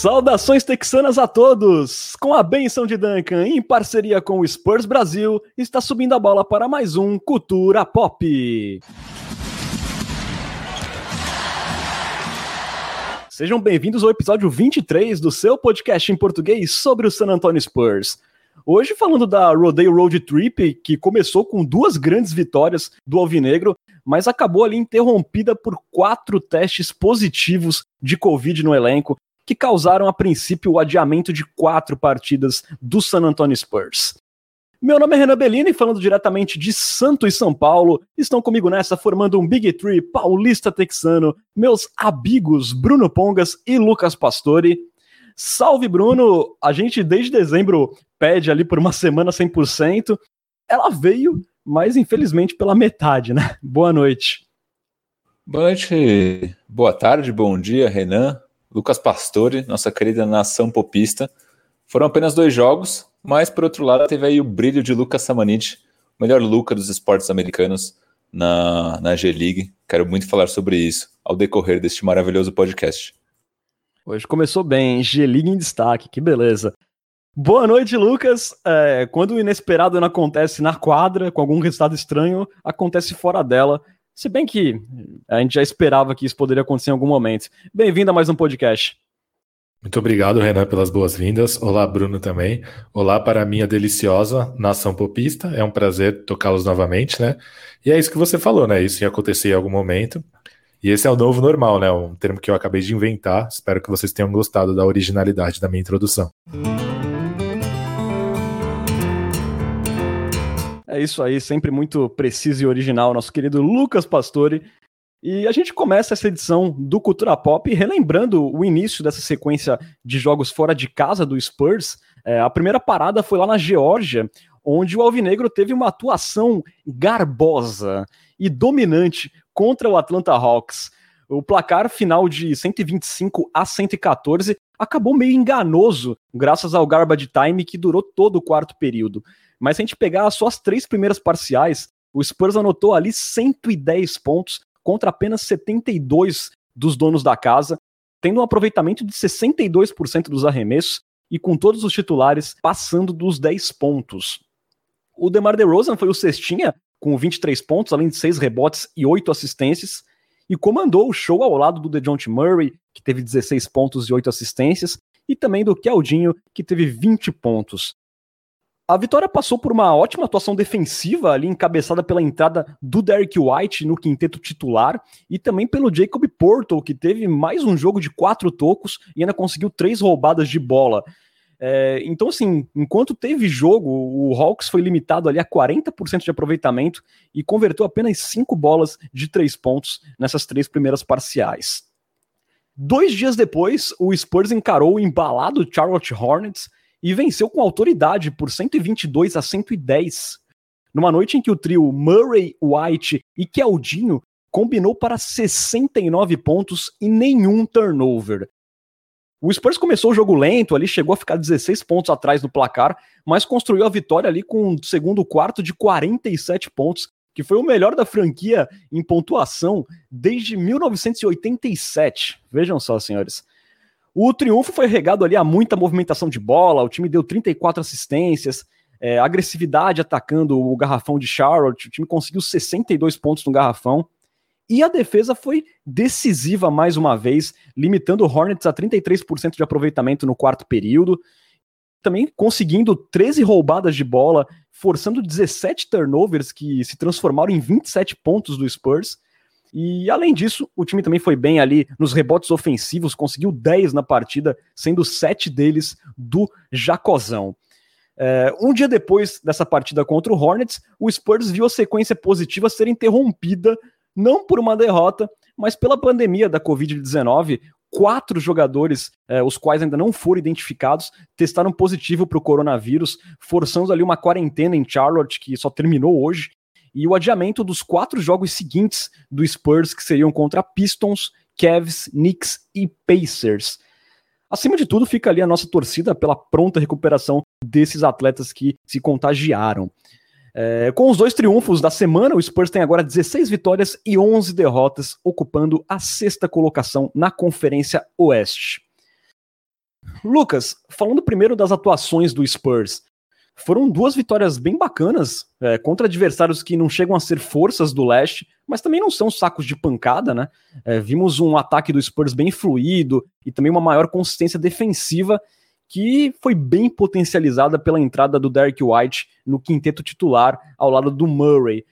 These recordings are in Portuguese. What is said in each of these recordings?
Saudações texanas a todos! Com a benção de Duncan, em parceria com o Spurs Brasil, está subindo a bola para mais um Cultura Pop. Sejam bem-vindos ao episódio 23 do seu podcast em português sobre o San Antonio Spurs. Hoje falando da Rodeo Road Trip, que começou com duas grandes vitórias do Alvinegro, mas acabou ali interrompida por quatro testes positivos de Covid no elenco, que causaram a princípio o adiamento de quatro partidas do San Antonio Spurs. Meu nome é Renan Bellini, falando diretamente de Santo e São Paulo. Estão comigo nessa, formando um Big Tree paulista texano, meus amigos Bruno Pongas e Lucas Pastore. Salve, Bruno! A gente desde dezembro pede ali por uma semana 100%. Ela veio, mas infelizmente pela metade, né? Boa noite. Boa noite, boa tarde, bom dia, Renan, Lucas Pastore, nossa querida nação popista. Foram apenas dois jogos, mas por outro lado teve aí o brilho de Lucas Samanit, melhor Luca dos esportes americanos na, na G-League. Quero muito falar sobre isso ao decorrer deste maravilhoso podcast. Hoje começou bem, G-League em destaque, que beleza. Boa noite, Lucas. É, quando o inesperado não acontece na quadra, com algum resultado estranho, acontece fora dela. Se bem que a gente já esperava que isso poderia acontecer em algum momento. Bem-vindo a mais um podcast. Muito obrigado, Renan, pelas boas-vindas. Olá, Bruno também. Olá para a minha deliciosa nação popista. É um prazer tocá-los novamente, né? E é isso que você falou, né? Isso ia acontecer em algum momento. E esse é o novo normal, né? Um termo que eu acabei de inventar. Espero que vocês tenham gostado da originalidade da minha introdução. É isso aí, sempre muito preciso e original, nosso querido Lucas Pastore. E a gente começa essa edição do Cultura Pop relembrando o início dessa sequência de jogos fora de casa do Spurs. É, a primeira parada foi lá na Geórgia, onde o Alvinegro teve uma atuação garbosa e dominante contra o Atlanta Hawks. O placar final de 125 a 114 acabou meio enganoso, graças ao garbage time que durou todo o quarto período. Mas se a gente pegar só as três primeiras parciais, o Spurs anotou ali 110 pontos contra apenas 72 dos donos da casa, tendo um aproveitamento de 62% dos arremessos e com todos os titulares passando dos 10 pontos. O DeMar DeRozan foi o cestinha com 23 pontos, além de 6 rebotes e 8 assistências, e comandou o show ao lado do DeJounte Murray, que teve 16 pontos e 8 assistências, e também do Keldinho, que teve 20 pontos. A vitória passou por uma ótima atuação defensiva ali, encabeçada pela entrada do Derek White no quinteto titular e também pelo Jacob Porto, que teve mais um jogo de quatro tocos e ainda conseguiu três roubadas de bola. É, então, assim, enquanto teve jogo, o Hawks foi limitado ali a 40% de aproveitamento e converteu apenas cinco bolas de três pontos nessas três primeiras parciais. Dois dias depois, o Spurs encarou o embalado Charlotte Hornets e venceu com autoridade por 122 a 110, numa noite em que o trio Murray, White e Keldinho combinou para 69 pontos e nenhum turnover. O Spurs começou o jogo lento, ali chegou a ficar 16 pontos atrás no placar, mas construiu a vitória ali com um segundo quarto de 47 pontos, que foi o melhor da franquia em pontuação desde 1987. Vejam só, senhores. O triunfo foi regado ali a muita movimentação de bola, o time deu 34 assistências, é, agressividade atacando o garrafão de Charlotte, o time conseguiu 62 pontos no garrafão, e a defesa foi decisiva mais uma vez, limitando o Hornets a 33% de aproveitamento no quarto período, também conseguindo 13 roubadas de bola, forçando 17 turnovers que se transformaram em 27 pontos do Spurs, e além disso, o time também foi bem ali nos rebotes ofensivos, conseguiu 10 na partida, sendo 7 deles do Jacozão. É, um dia depois dessa partida contra o Hornets, o Spurs viu a sequência positiva ser interrompida, não por uma derrota, mas pela pandemia da Covid-19. Quatro jogadores, é, os quais ainda não foram identificados, testaram positivo para o coronavírus, forçando ali uma quarentena em Charlotte, que só terminou hoje, e o adiamento dos quatro jogos seguintes do Spurs, que seriam contra Pistons, Cavs, Knicks e Pacers. Acima de tudo, fica ali a nossa torcida pela pronta recuperação desses atletas que se contagiaram. É, com os dois triunfos da semana, o Spurs tem agora 16 vitórias e 11 derrotas, ocupando a sexta colocação na Conferência Oeste. Lucas, falando primeiro das atuações do Spurs, foram duas vitórias bem bacanas é, contra adversários que não chegam a ser forças do leste, mas também não são sacos de pancada, né? É, vimos um ataque do Spurs bem fluido e também uma maior consistência defensiva que foi bem potencializada pela entrada do Derek White no quinteto titular ao lado do Murray.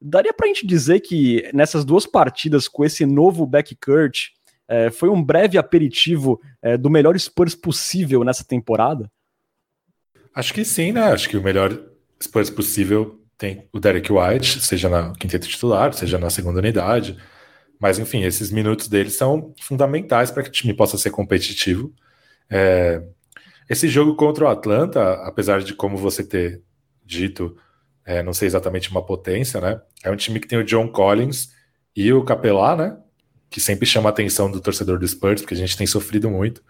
Daria para a gente dizer que nessas duas partidas com esse novo backcourt é, foi um breve aperitivo é, do melhor Spurs possível nessa temporada? Acho que sim, né? Acho que o melhor Spurs possível tem o Derek White, seja na quinteto titular, seja na segunda unidade. Mas, enfim, esses minutos dele são fundamentais para que o time possa ser competitivo. É... Esse jogo contra o Atlanta, apesar de como você ter dito, é, não sei exatamente uma potência, né? É um time que tem o John Collins e o Capelá, né? Que sempre chama a atenção do torcedor do Spurs, porque a gente tem sofrido muito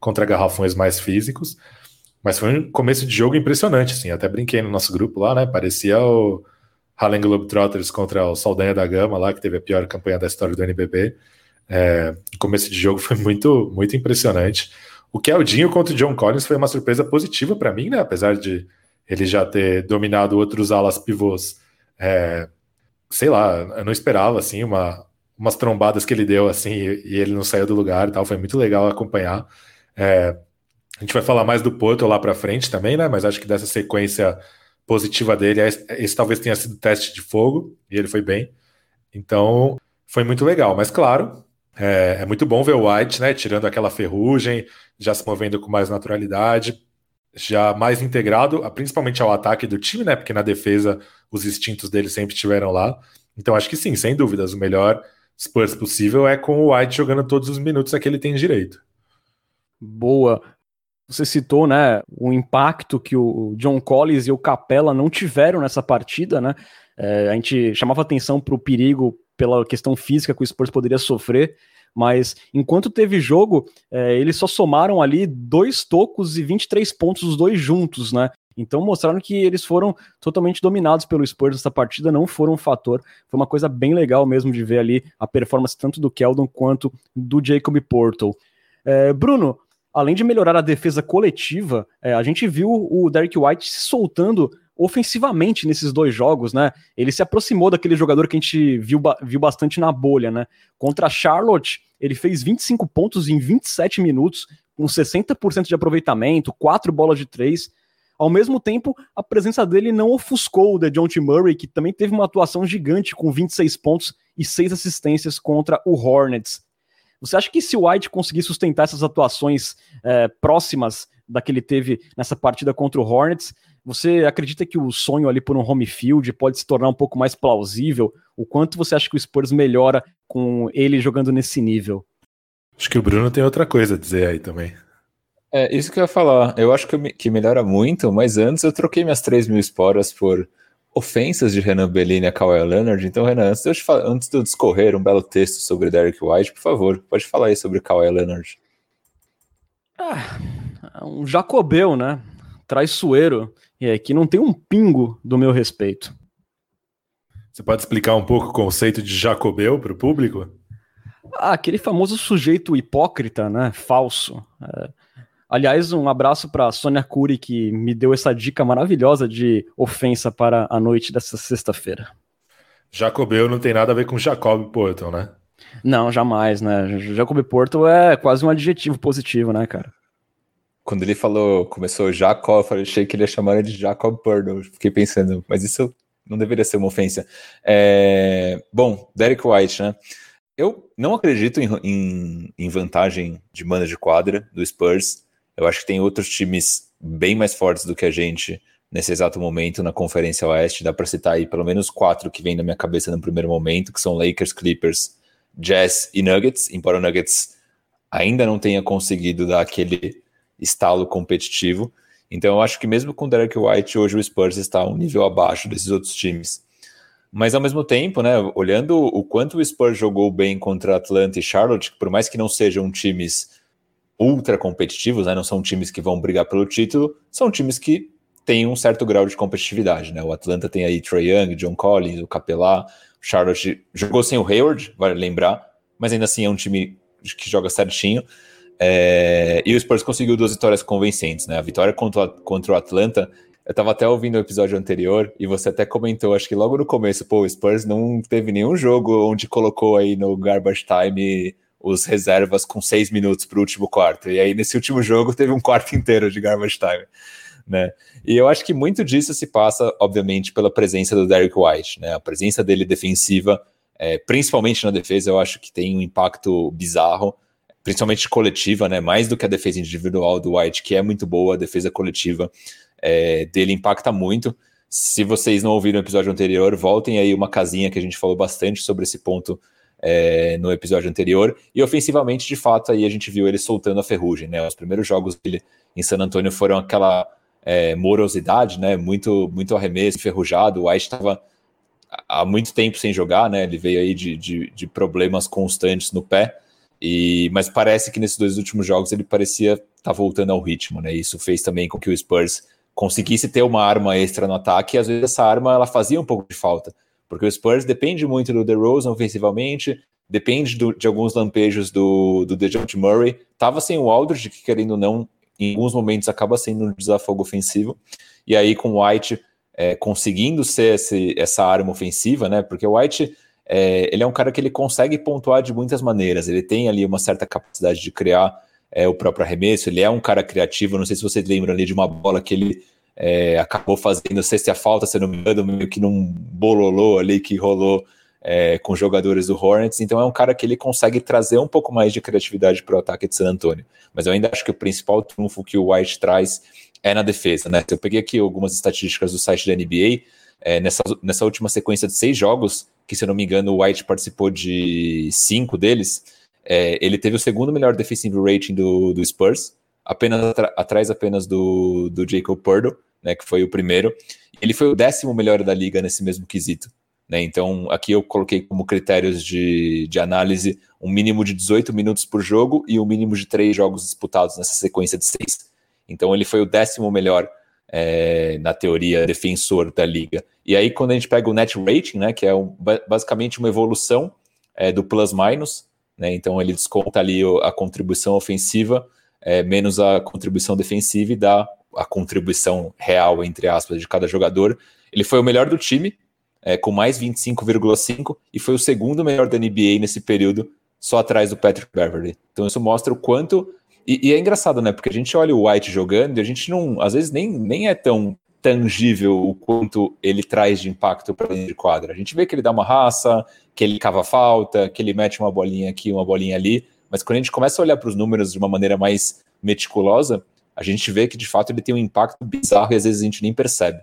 contra garrafões mais físicos. Mas foi um começo de jogo impressionante, assim. Até brinquei no nosso grupo lá, né? Parecia o Harlem Globetrotters contra o Saldanha da Gama lá, que teve a pior campanha da história do NBB. É, o começo de jogo foi muito, muito impressionante. O Keldinho contra o John Collins foi uma surpresa positiva para mim, né? Apesar de ele já ter dominado outros alas pivôs. É, sei lá, eu não esperava, assim, uma, umas trombadas que ele deu, assim, e, e ele não saiu do lugar e tal. Foi muito legal acompanhar. É, a gente vai falar mais do Porto lá para frente também, né? Mas acho que dessa sequência positiva dele, esse talvez tenha sido teste de fogo, e ele foi bem. Então, foi muito legal. Mas, claro, é, é, muito bom ver o White, né? Tirando aquela ferrugem, já se movendo com mais naturalidade, já mais integrado, principalmente ao ataque do time, né? Porque na defesa os instintos dele sempre estiveram lá. Então, acho que sim, sem dúvidas, o melhor Spurs possível é com o White jogando todos os minutos a que ele tem direito. Boa. Você citou, né, o impacto que o John Collins e o Capella não tiveram nessa partida, né? É, a gente chamava atenção para o perigo pela questão física que o Spurs poderia sofrer, mas enquanto teve jogo, é, eles só somaram ali dois tocos e 23 pontos os dois juntos, né? Então mostraram que eles foram totalmente dominados pelo Spurs nessa partida, não foram um fator. Foi uma coisa bem legal mesmo de ver ali a performance tanto do Keldon quanto do Jacob Portal. É, Bruno, além de melhorar a defesa coletiva, é, a gente viu o Derek White se soltando ofensivamente nesses dois jogos, né? Ele se aproximou daquele jogador que a gente viu, viu bastante na bolha, né? Contra a Charlotte, ele fez 25 pontos em 27 minutos, com 60% de aproveitamento, quatro bolas de três. Ao mesmo tempo, a presença dele não ofuscou o DeJounte Murray, que também teve uma atuação gigante com 26 pontos e 6 assistências contra o Hornets. Você acha que se o White conseguir sustentar essas atuações é, próximas da que ele teve nessa partida contra o Hornets, você acredita que o sonho ali por um home field pode se tornar um pouco mais plausível? O quanto você acha que o Spurs melhora com ele jogando nesse nível? Acho que o Bruno tem outra coisa a dizer aí também. É, isso que eu ia falar. Eu acho que, que melhora muito, mas antes eu troquei minhas 3 mil esporas por ofensas de Renan Bellini a Kawhi Leonard. Então, Renan, antes de, eu falar, antes de eu discorrer um belo texto sobre Derek White, por favor, pode falar aí sobre Kawhi Leonard. Ah, um jacobeu, né? Traiçoeiro. E é que não tem um pingo do meu respeito. Você pode explicar um pouco o conceito de jacobeu para o público? Ah, aquele famoso sujeito hipócrita, né? Falso. É Aliás, um abraço para Sônia Cury, que me deu essa dica maravilhosa de ofensa para a noite dessa sexta-feira. Jacobeu não tem nada a ver com Jacob Porto, né? Não, jamais, né? Jacob Porto é quase um adjetivo positivo, né, cara? Quando ele falou, começou Jacob, eu achei que ele ia chamar ele de Jacob Porto. Fiquei pensando, mas isso não deveria ser uma ofensa. É... Bom, Derek White, né? Eu não acredito em, em, em vantagem de mana de quadra do Spurs. Eu acho que tem outros times bem mais fortes do que a gente nesse exato momento na Conferência Oeste. Dá para citar aí pelo menos quatro que vem na minha cabeça no primeiro momento, que são Lakers, Clippers, Jazz e Nuggets. Embora o Nuggets ainda não tenha conseguido dar aquele estalo competitivo. Então eu acho que mesmo com Derek White, hoje o Spurs está um nível abaixo desses outros times. Mas ao mesmo tempo, né, olhando o quanto o Spurs jogou bem contra Atlanta e Charlotte, por mais que não sejam times ultra competitivos, né? Não são times que vão brigar pelo título, são times que têm um certo grau de competitividade, né? O Atlanta tem aí Trey Young, John Collins, o Capelá, Charlotte jogou sem o Hayward, vale lembrar, mas ainda assim é um time que joga certinho. É, e o Spurs conseguiu duas vitórias convincentes, né? A vitória contra, contra o Atlanta, eu estava até ouvindo o episódio anterior e você até comentou, acho que logo no começo, pô, o Spurs não teve nenhum jogo onde colocou aí no garbage time os reservas com seis minutos para o último quarto. E aí, nesse último jogo, teve um quarto inteiro de garbage time. Né? E eu acho que muito disso se passa, obviamente, pela presença do Derek White, né? A presença dele defensiva, é, principalmente na defesa, eu acho que tem um impacto bizarro, principalmente coletiva, né? Mais do que a defesa individual do White, que é muito boa, a defesa coletiva é, dele impacta muito. Se vocês não ouviram o episódio anterior, voltem aí uma casinha que a gente falou bastante sobre esse ponto é, no episódio anterior. E ofensivamente, de fato, aí a gente viu ele soltando a ferrugem, né? Os primeiros jogos dele em San Antônio foram aquela é, morosidade, né? Muito, muito arremesso, enferrujado. O White estava há muito tempo sem jogar, né? Ele veio aí de, de, de, problemas constantes no pé. E, mas parece que nesses dois últimos jogos ele parecia estar tá voltando ao ritmo, né? Isso fez também com que o Spurs conseguisse ter uma arma extra no ataque, e às vezes essa arma ela fazia um pouco de falta. Porque o Spurs depende muito do DeRozan ofensivamente, depende do, de alguns lampejos do, do DeJounte Murray. Tava sem o Aldridge, que querendo ou não, em alguns momentos acaba sendo um desafogo ofensivo. E aí com o White é, conseguindo ser esse, essa arma ofensiva, né? Porque o White é, ele é um cara que ele consegue pontuar de muitas maneiras. Ele tem ali uma certa capacidade de criar é, o próprio arremesso. Ele é um cara criativo. Não sei se vocês lembram ali de uma bola que ele é, acabou fazendo sexta falta, se não me engano, meio que num bololô ali que rolou é, com jogadores do Hornets. Então é um cara que ele consegue trazer um pouco mais de criatividade para o ataque de San Antonio. Mas eu ainda acho que o principal trunfo que o White traz é na defesa, né? Eu peguei aqui algumas estatísticas do site da NBA. É, nessa, nessa última sequência de seis jogos, que se eu não me engano o White participou de cinco deles, é, ele teve o segundo melhor defensive rating do, do Spurs, apenas atrás apenas do, do Jacob Purdo, né, que foi o primeiro. Ele foi o décimo melhor da liga nesse mesmo quesito. Né? Então, aqui eu coloquei como critérios de, de análise um mínimo de 18 minutos por jogo e um mínimo de três jogos disputados nessa sequência de seis. Então, ele foi o décimo melhor é, na teoria defensor da liga. E aí, quando a gente pega o net rating, né, que é um, basicamente uma evolução é, do plus-minus, né, então ele desconta ali a contribuição ofensiva é, menos a contribuição defensiva e dá a contribuição real, entre aspas, de cada jogador. Ele foi o melhor do time, é, com mais 25,5, e foi o segundo melhor da NBA nesse período, só atrás do Patrick Beverly. Então isso mostra o quanto. E, e, é engraçado, né? Porque a gente olha o White jogando e a gente não, às vezes, nem, nem é tão tangível o quanto ele traz de impacto para dentro de quadra. A gente vê que ele dá uma raça, que ele cava falta, que ele mete uma bolinha aqui, uma bolinha ali, mas quando a gente começa a olhar para os números de uma maneira mais meticulosa, a gente vê que de fato ele tem um impacto bizarro e às vezes a gente nem percebe.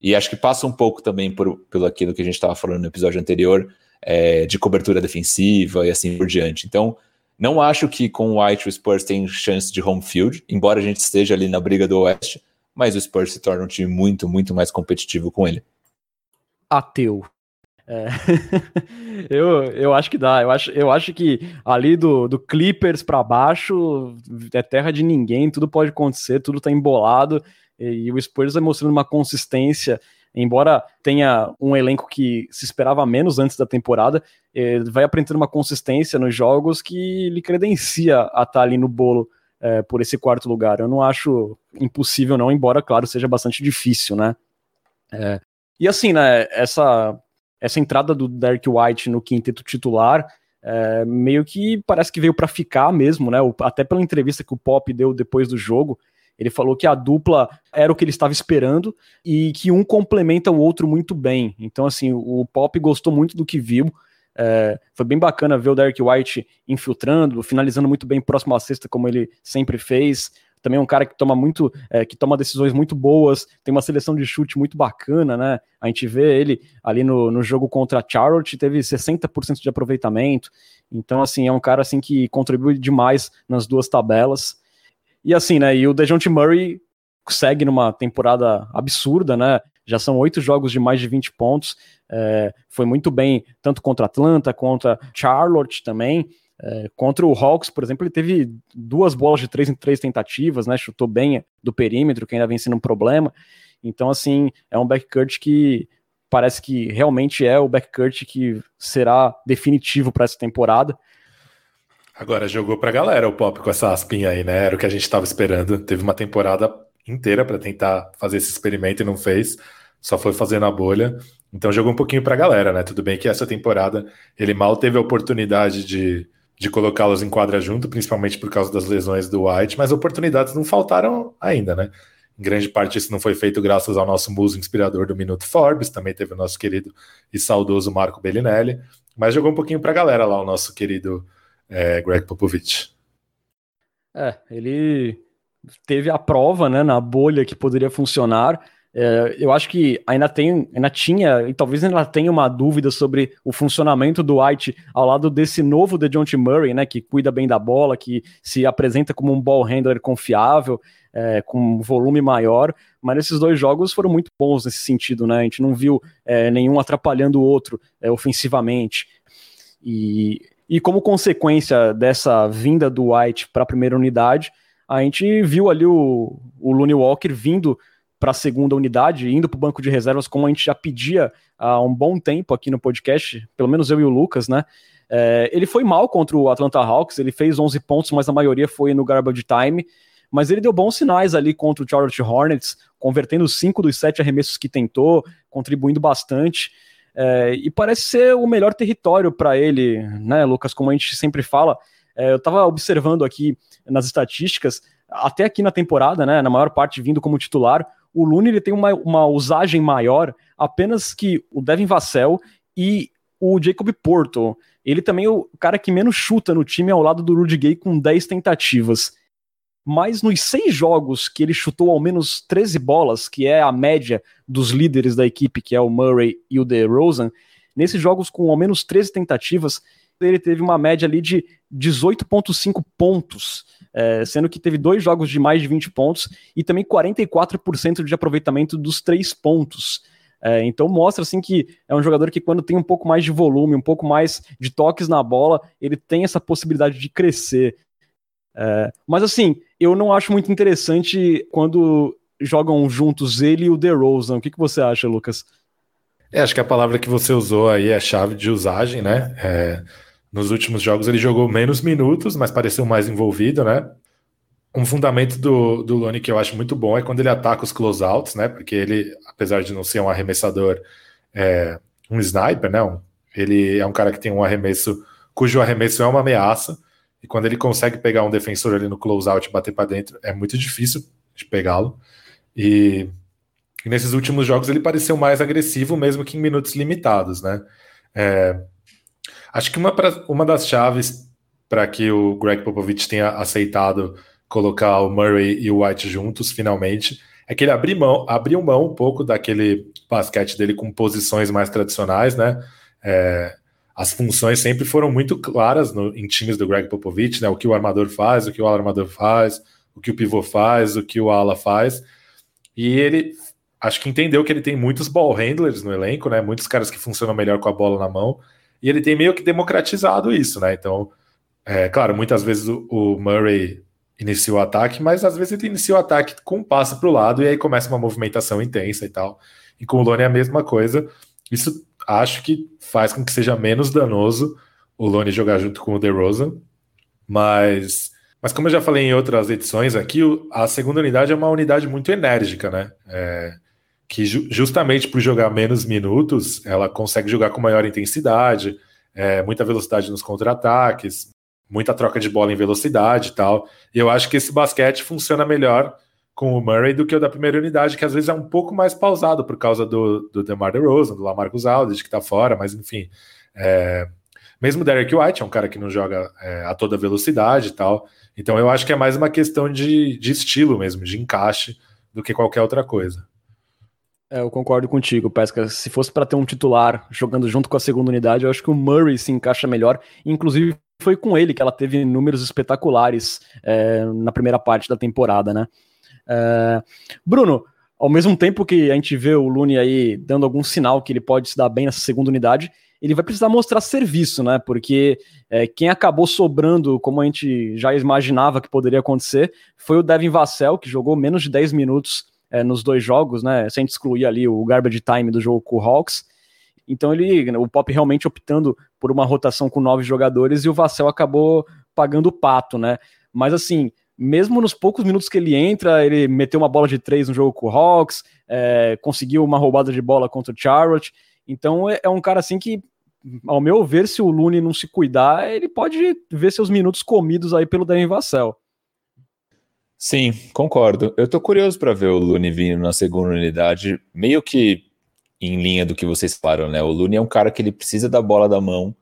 E acho que passa um pouco também por, pelo aquilo que a gente estava falando no episódio anterior, é, de cobertura defensiva e assim por diante. Então, não acho que com o White o Spurs tem chance de home field, embora a gente esteja ali na briga do Oeste, mas o Spurs se torna um time muito, muito mais competitivo com ele. Ateu. É. eu, eu acho que dá. Eu acho, eu acho que ali do, do Clippers para baixo é terra de ninguém, tudo pode acontecer, tudo tá embolado. E, e o Spurs vai mostrando uma consistência, embora tenha um elenco que se esperava menos antes da temporada, vai apresentando uma consistência nos jogos que lhe credencia a estar tá ali no bolo é, por esse quarto lugar. Eu não acho impossível, não, embora, claro, seja bastante difícil, né? É, e assim, né, essa essa entrada do Derek White no quinteto titular é, meio que parece que veio para ficar mesmo, né? Até pela entrevista que o Pop deu depois do jogo, ele falou que a dupla era o que ele estava esperando e que um complementa o outro muito bem. Então, assim, o Pop gostou muito do que viu. É, foi bem bacana ver o Derek White infiltrando, finalizando muito bem próximo à cesta, como ele sempre fez também é um cara que toma muito, é, que toma decisões muito boas, tem uma seleção de chute muito bacana, né? A gente vê ele ali no, no jogo contra a Charlotte, teve 60% de aproveitamento. Então, assim, é um cara assim que contribui demais nas duas tabelas. E assim, né? E o DeJounte Murray segue numa temporada absurda, né? Já são oito jogos de mais de 20 pontos. É, foi muito bem, tanto contra Atlanta, contra Charlotte também. É, contra o Hawks, por exemplo, ele teve duas bolas de três em três tentativas, né? Chutou bem do perímetro, que ainda vem sendo um problema. Então, assim, é um backcourt que parece que realmente é o backcourt que será definitivo para essa temporada. Agora jogou pra galera o Pop com essa aspinha aí, né? Era o que a gente tava esperando. Teve uma temporada inteira para tentar fazer esse experimento e não fez. Só foi fazendo a bolha. Então jogou um pouquinho pra galera, né? Tudo bem que essa temporada ele mal teve a oportunidade de, de colocá-los em quadra junto, principalmente por causa das lesões do White, mas oportunidades não faltaram ainda, né? Em grande parte isso não foi feito graças ao nosso muso inspirador do Minuto Forbes, também teve o nosso querido e saudoso Marco Bellinelli, mas jogou um pouquinho para a galera lá, o nosso querido é, Greg Popovich. É, ele teve a prova né, na bolha que poderia funcionar. É, eu acho que ainda tem, ainda tinha, e talvez ainda tenha uma dúvida sobre o funcionamento do White ao lado desse novo DeJounte Murray, né, que cuida bem da bola, que se apresenta como um ball handler confiável é, com volume maior, mas esses dois jogos foram muito bons nesse sentido, né? A gente não viu é, nenhum atrapalhando o outro é, ofensivamente. E, e como consequência dessa vinda do White para a primeira unidade, a gente viu ali o, o Looney Walker vindo para a segunda unidade, indo para o banco de reservas, como a gente já pedia há um bom tempo aqui no podcast, pelo menos eu e o Lucas, né? É, ele foi mal contra o Atlanta Hawks, ele fez 11 pontos, mas a maioria foi no garbage time mas ele deu bons sinais ali contra o Charlotte Hornets, convertendo cinco dos sete arremessos que tentou, contribuindo bastante. É, e parece ser o melhor território para ele, né, Lucas? Como a gente sempre fala. É, eu estava observando aqui nas estatísticas, até aqui na temporada, né, na maior parte vindo como titular, o Lune ele tem uma, uma usagem maior apenas que o Devin Vassell e o Jacob Porto. Ele também é o cara que menos chuta no time ao lado do Rudy Gay com 10 tentativas mas nos seis jogos que ele chutou ao menos 13 bolas, que é a média dos líderes da equipe, que é o Murray e o DeRozan, nesses jogos com ao menos 13 tentativas, ele teve uma média ali de 18,5 pontos, é, sendo que teve dois jogos de mais de 20 pontos e também 44% de aproveitamento dos três pontos. É, então mostra assim que é um jogador que quando tem um pouco mais de volume, um pouco mais de toques na bola, ele tem essa possibilidade de crescer. É, mas assim, eu não acho muito interessante quando jogam juntos ele e o DeRozan. O que, que você acha, Lucas? É, acho que a palavra que você usou aí é chave de usagem, né? É, nos últimos jogos ele jogou menos minutos, mas pareceu mais envolvido, né? Um fundamento do, do Lone que eu acho muito bom é quando ele ataca os closeouts, né? Porque ele, apesar de não ser um arremessador, é um sniper, né? Ele é um cara que tem um arremesso cujo arremesso é uma ameaça. E quando ele consegue pegar um defensor ali no closeout e bater para dentro, é muito difícil de pegá-lo. E, e, nesses últimos jogos ele pareceu mais agressivo, mesmo que em minutos limitados, né? É, acho que uma, pra, uma das chaves para que o Greg Popovich tenha aceitado colocar o Murray e o White juntos, finalmente, é que ele abriu mão, abriu mão um pouco daquele basquete dele com posições mais tradicionais, né? É, as funções sempre foram muito claras no, em times do Greg Popovich, né? O que o armador faz, o que o armador faz, o que o pivô faz, o que o ala faz. E ele acho que entendeu que ele tem muitos ball handlers no elenco, né? Muitos caras que funcionam melhor com a bola na mão. E ele tem meio que democratizado isso, né? Então, é claro, muitas vezes o, o Murray inicia o ataque, mas às vezes ele inicia o ataque com um passo para o lado e aí começa uma movimentação intensa e tal. E com o Lone é a mesma coisa. Isso acho que faz com que seja menos danoso o Lone jogar junto com o DeRozan, mas mas como eu já falei em outras edições aqui, a segunda unidade é uma unidade muito enérgica, né? É, que ju justamente por jogar menos minutos, ela consegue jogar com maior intensidade, é, muita velocidade nos contra-ataques, muita troca de bola em velocidade e tal. E eu acho que esse basquete funciona melhor com o Murray do que o da primeira unidade, que às vezes é um pouco mais pausado por causa do, do DeMar DeRozan, do Lamarcus Aldridge, que tá fora, mas enfim. É... Mesmo o Derek White é um cara que não joga é, a toda velocidade e tal. Então eu acho que é mais uma questão de, de estilo mesmo, de encaixe, do que qualquer outra coisa. É, eu concordo contigo, Pesca. Se fosse para ter um titular jogando junto com a segunda unidade, eu acho que o Murray se encaixa melhor. Inclusive, foi com ele que ela teve números espetaculares é, na primeira parte da temporada, né? É, Bruno, ao mesmo tempo que a gente vê o Lune aí dando algum sinal que ele pode se dar bem nessa segunda unidade, ele vai precisar mostrar serviço, né? Porque é, quem acabou sobrando, como a gente já imaginava que poderia acontecer, foi o Devin Vassell, que jogou menos de 10 minutos é, nos dois jogos, né? Sem excluir ali o garbage time do jogo com o Hawks. Então ele, o Pop realmente optando por uma rotação com nove jogadores e o Vassell acabou pagando o pato, né? Mas assim, mesmo nos poucos minutos que ele entra, ele meteu uma bola de três no jogo com o Hawks, é, conseguiu uma roubada de bola contra o Charlotte. Então é, é, um cara assim que, ao meu ver, se o Looney não se cuidar, ele pode ver seus minutos comidos aí pelo Devin Vassell. Sim, concordo. Eu tô curioso para ver o Looney vindo na segunda unidade, meio que em linha do que vocês falaram, né? O Looney é um cara que ele precisa da bola da mão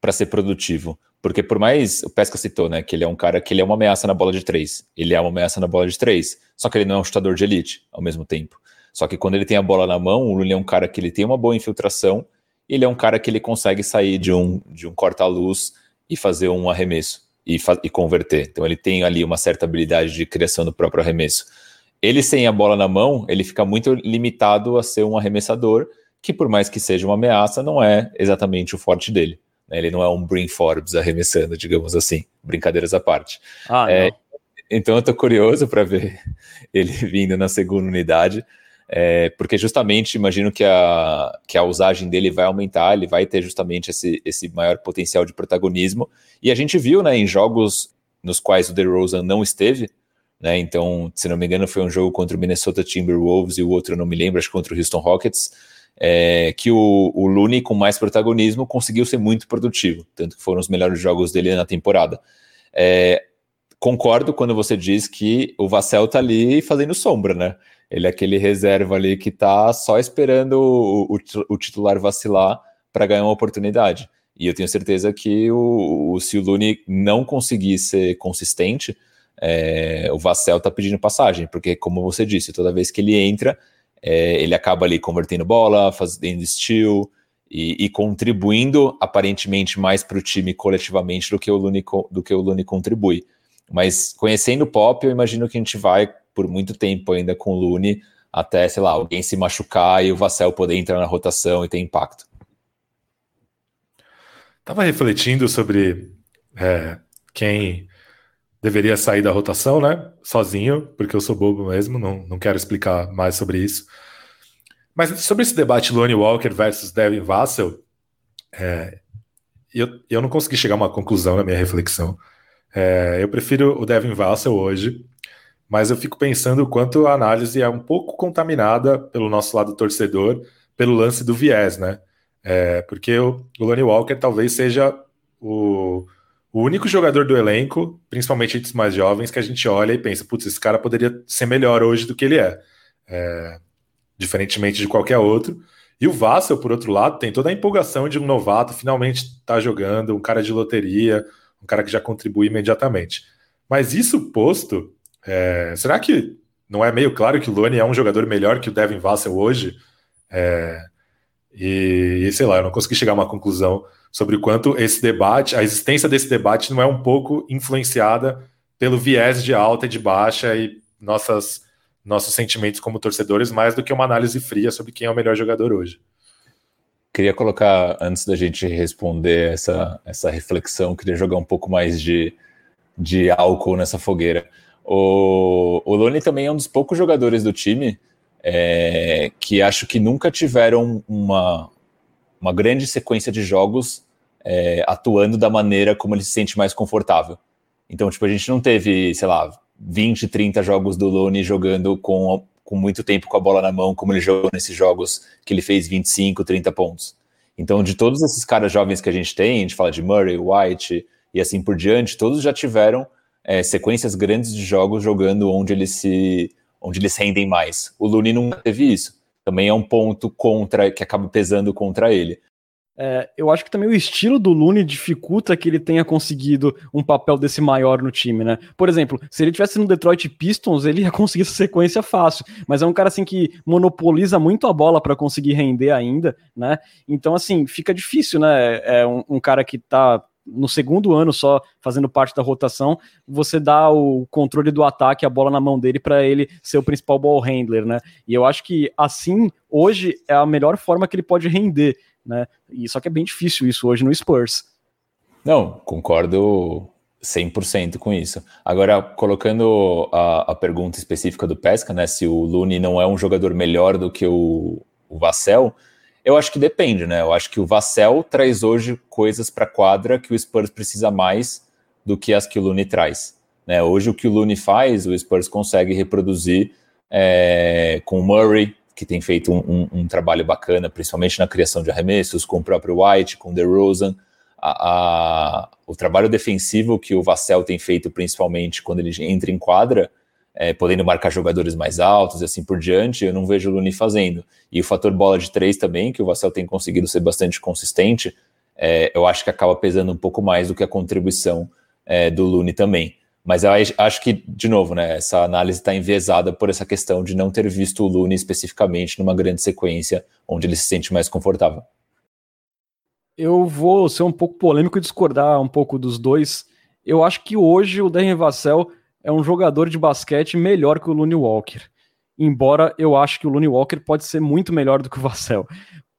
para ser produtivo. Porque por mais, o Pesca citou, né, que ele é um cara que ele é uma ameaça na bola de três. Ele é uma ameaça na bola de três. Só que ele não é um chutador de elite ao mesmo tempo. Só que quando ele tem a bola na mão, o Lula é um cara que ele tem uma boa infiltração, ele é um cara que ele consegue sair de um, de um corta-luz e fazer um arremesso e, e converter. Então ele tem ali uma certa habilidade de criação do próprio arremesso. Ele sem a bola na mão, ele fica muito limitado a ser um arremessador, que por mais que seja uma ameaça, não é exatamente o forte dele. Né? Ele não é um Brin Forbes arremessando, digamos assim, brincadeiras à parte. Ah, é, então eu tô curioso para ver ele vindo na segunda unidade, é, porque justamente imagino que a, que a usagem dele vai aumentar, ele vai ter justamente esse, esse maior potencial de protagonismo. E a gente viu né, em jogos nos quais o DeRozan não esteve, né, então, se não me engano, foi um jogo contra o Minnesota Timberwolves e o outro não me lembro, acho que contra o Houston Rockets é, que o, o Looney, com mais protagonismo, conseguiu ser muito produtivo, tanto que foram os melhores jogos dele na temporada. É, concordo quando você diz que o Vassell tá ali fazendo sombra, né? Ele é aquele reserva ali que tá só esperando o, o, o titular vacilar para ganhar uma oportunidade. E eu tenho certeza que o, o, se o Looney não conseguir ser consistente, é, o Vassell tá pedindo passagem, porque, como você disse, toda vez que ele entra, é, ele acaba ali convertendo bola, fazendo steal e, e contribuindo aparentemente mais para o time coletivamente do que o Lune, do que o Lune contribui. Mas conhecendo o Pop, eu imagino que a gente vai por muito tempo ainda com o Lune até, sei lá, alguém se machucar e o Vassell poder entrar na rotação e ter impacto. Tava refletindo sobre é, quem deveria sair da rotação, né? Sozinho, porque eu sou bobo mesmo, não, não quero explicar mais sobre isso. Mas sobre esse debate Lonnie Walker versus Devin Vassell, é, eu, eu não consegui chegar a uma conclusão na minha reflexão. É, eu prefiro o Devin Vassell hoje, mas eu fico pensando o quanto a análise é um pouco contaminada pelo nosso lado torcedor, pelo lance do viés, né? É, porque o, o Lonnie Walker talvez seja o o único jogador do elenco, principalmente entre os mais jovens, que a gente olha e pensa, putz, esse cara poderia ser melhor hoje do que ele é. é diferentemente de qualquer outro. E o Vassel, por outro lado, tem toda a empolgação de um novato finalmente estar tá jogando, um cara de loteria, um cara que já contribui imediatamente. Mas isso posto, é, será que não é meio claro que o Lone é um jogador melhor que o Devin Vassell hoje? É, e, sei lá, eu não consegui chegar a uma conclusão sobre o quanto esse debate, a existência desse debate não é um pouco influenciada pelo viés de alta e de baixa e nossas, nossos sentimentos como torcedores, mais do que uma análise fria sobre quem é o melhor jogador hoje. Queria colocar, antes da gente responder essa, essa reflexão, queria jogar um pouco mais de, de álcool nessa fogueira. O, o Lone também é um dos poucos jogadores do time é, que acho que nunca tiveram uma, uma grande sequência de jogos é, atuando da maneira como ele se sente mais confortável. Então, tipo, a gente não teve, sei lá, 20, 30 jogos do Lone jogando com, com muito tempo com a bola na mão, como ele jogou nesses jogos que ele fez 25, 30 pontos. Então, de todos esses caras jovens que a gente tem, a gente fala de Murray, White e assim por diante, todos já tiveram é, sequências grandes de jogos jogando onde eles se onde eles rendem mais. O Looney nunca teve isso também é um ponto contra que acaba pesando contra ele. É, eu acho que também o estilo do Lune dificulta que ele tenha conseguido um papel desse maior no time, né? Por exemplo, se ele tivesse no Detroit Pistons, ele ia conseguir essa sequência fácil, mas é um cara assim que monopoliza muito a bola para conseguir render ainda, né? Então, assim, fica difícil, né? É um, um cara que tá no segundo ano só fazendo parte da rotação, você dá o controle do ataque, a bola na mão dele para ele ser o principal ball handler, né? E eu acho que assim, hoje é a melhor forma que ele pode render, né? E só que é bem difícil isso hoje no Spurs. Não, concordo 100% com isso. Agora, colocando a, a, pergunta específica do Pesca, né, se o Lune não é um jogador melhor do que o, o Vassell, eu acho que depende, né? Eu acho que o Vassell traz hoje coisas para a quadra que o Spurs precisa mais do que as que o Looney traz. Né? Hoje o que o Looney faz, o Spurs consegue reproduzir é, com o Murray, que tem feito um, um, um, trabalho bacana, principalmente na criação de arremessos, com o próprio White, com o DeRozan. A, a, o trabalho defensivo que o Vassell tem feito, principalmente quando ele entra em quadra, é, podendo marcar jogadores mais altos e assim por diante, eu não vejo o Looney fazendo. E o fator bola de três também, que o Vassell tem conseguido ser bastante consistente, é, eu acho que acaba pesando um pouco mais do que a contribuição é, do Looney também. Mas eu acho que, de novo, né, essa análise está enviesada por essa questão de não ter visto o Lune especificamente numa grande sequência onde ele se sente mais confortável. Eu vou ser um pouco polêmico e discordar um pouco dos dois. Eu acho que hoje o Darren Vassell é um jogador de basquete melhor que o Looney Walker. Embora eu acho que o Looney Walker pode ser muito melhor do que o Vassell.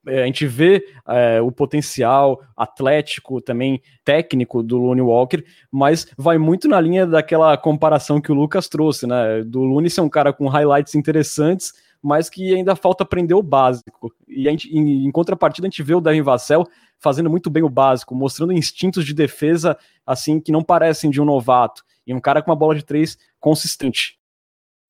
É, a gente vê é, o potencial atlético, também técnico do Looney Walker, mas vai muito na linha daquela comparação que o Lucas trouxe, né? Do Looney ser um cara com highlights interessantes, mas que ainda falta aprender o básico. E a gente, em, em contrapartida, a gente vê o Devin Vassell fazendo muito bem o básico, mostrando instintos de defesa assim que não parecem de um novato, e um cara com uma bola de três consistente.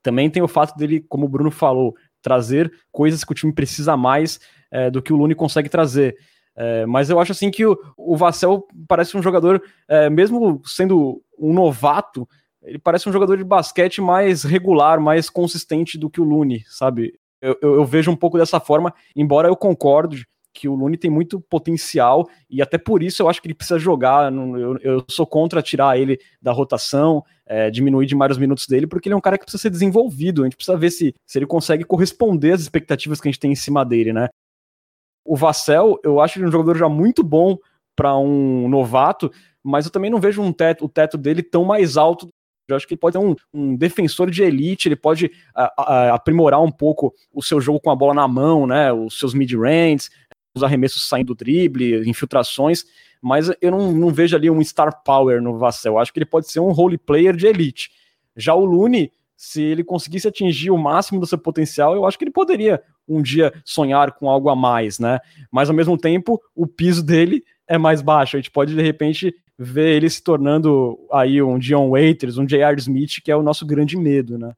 Também tem o fato dele, como o Bruno falou, trazer coisas que o time precisa mais é, do que o Lune consegue trazer. É, mas eu acho assim que o, o Vassell parece um jogador, é, mesmo sendo um novato, ele parece um jogador de basquete mais regular, mais consistente do que o Lune, sabe? Eu, eu, eu, vejo um pouco dessa forma, embora eu concorde que o Lune tem muito potencial e até por isso eu acho que ele precisa jogar. Eu, eu sou contra tirar ele da rotação, é, diminuir de mais os minutos dele, porque ele é um cara que precisa ser desenvolvido. A gente precisa ver se, se ele consegue corresponder às expectativas que a gente tem em cima dele, né? O Vassell, eu acho ele um jogador já muito bom para um novato, mas eu também não vejo um teto, o teto dele tão mais alto. Eu acho que ele pode ser um, um defensor de elite, ele pode a, a, aprimorar um pouco o seu jogo com a bola na mão, né? Os seus mid-range, os arremessos saindo do drible, infiltrações, mas eu não, não vejo ali um star power no Vassell. Acho que ele pode ser um role player de elite. Já o Lune, se ele conseguisse atingir o máximo do seu potencial, eu acho que ele poderia um dia sonhar com algo a mais, né? Mas ao mesmo tempo, o piso dele é mais baixo. A gente pode de repente ver ele se tornando aí um Dion Waiters, um J.R. Smith, que é o nosso grande medo, né?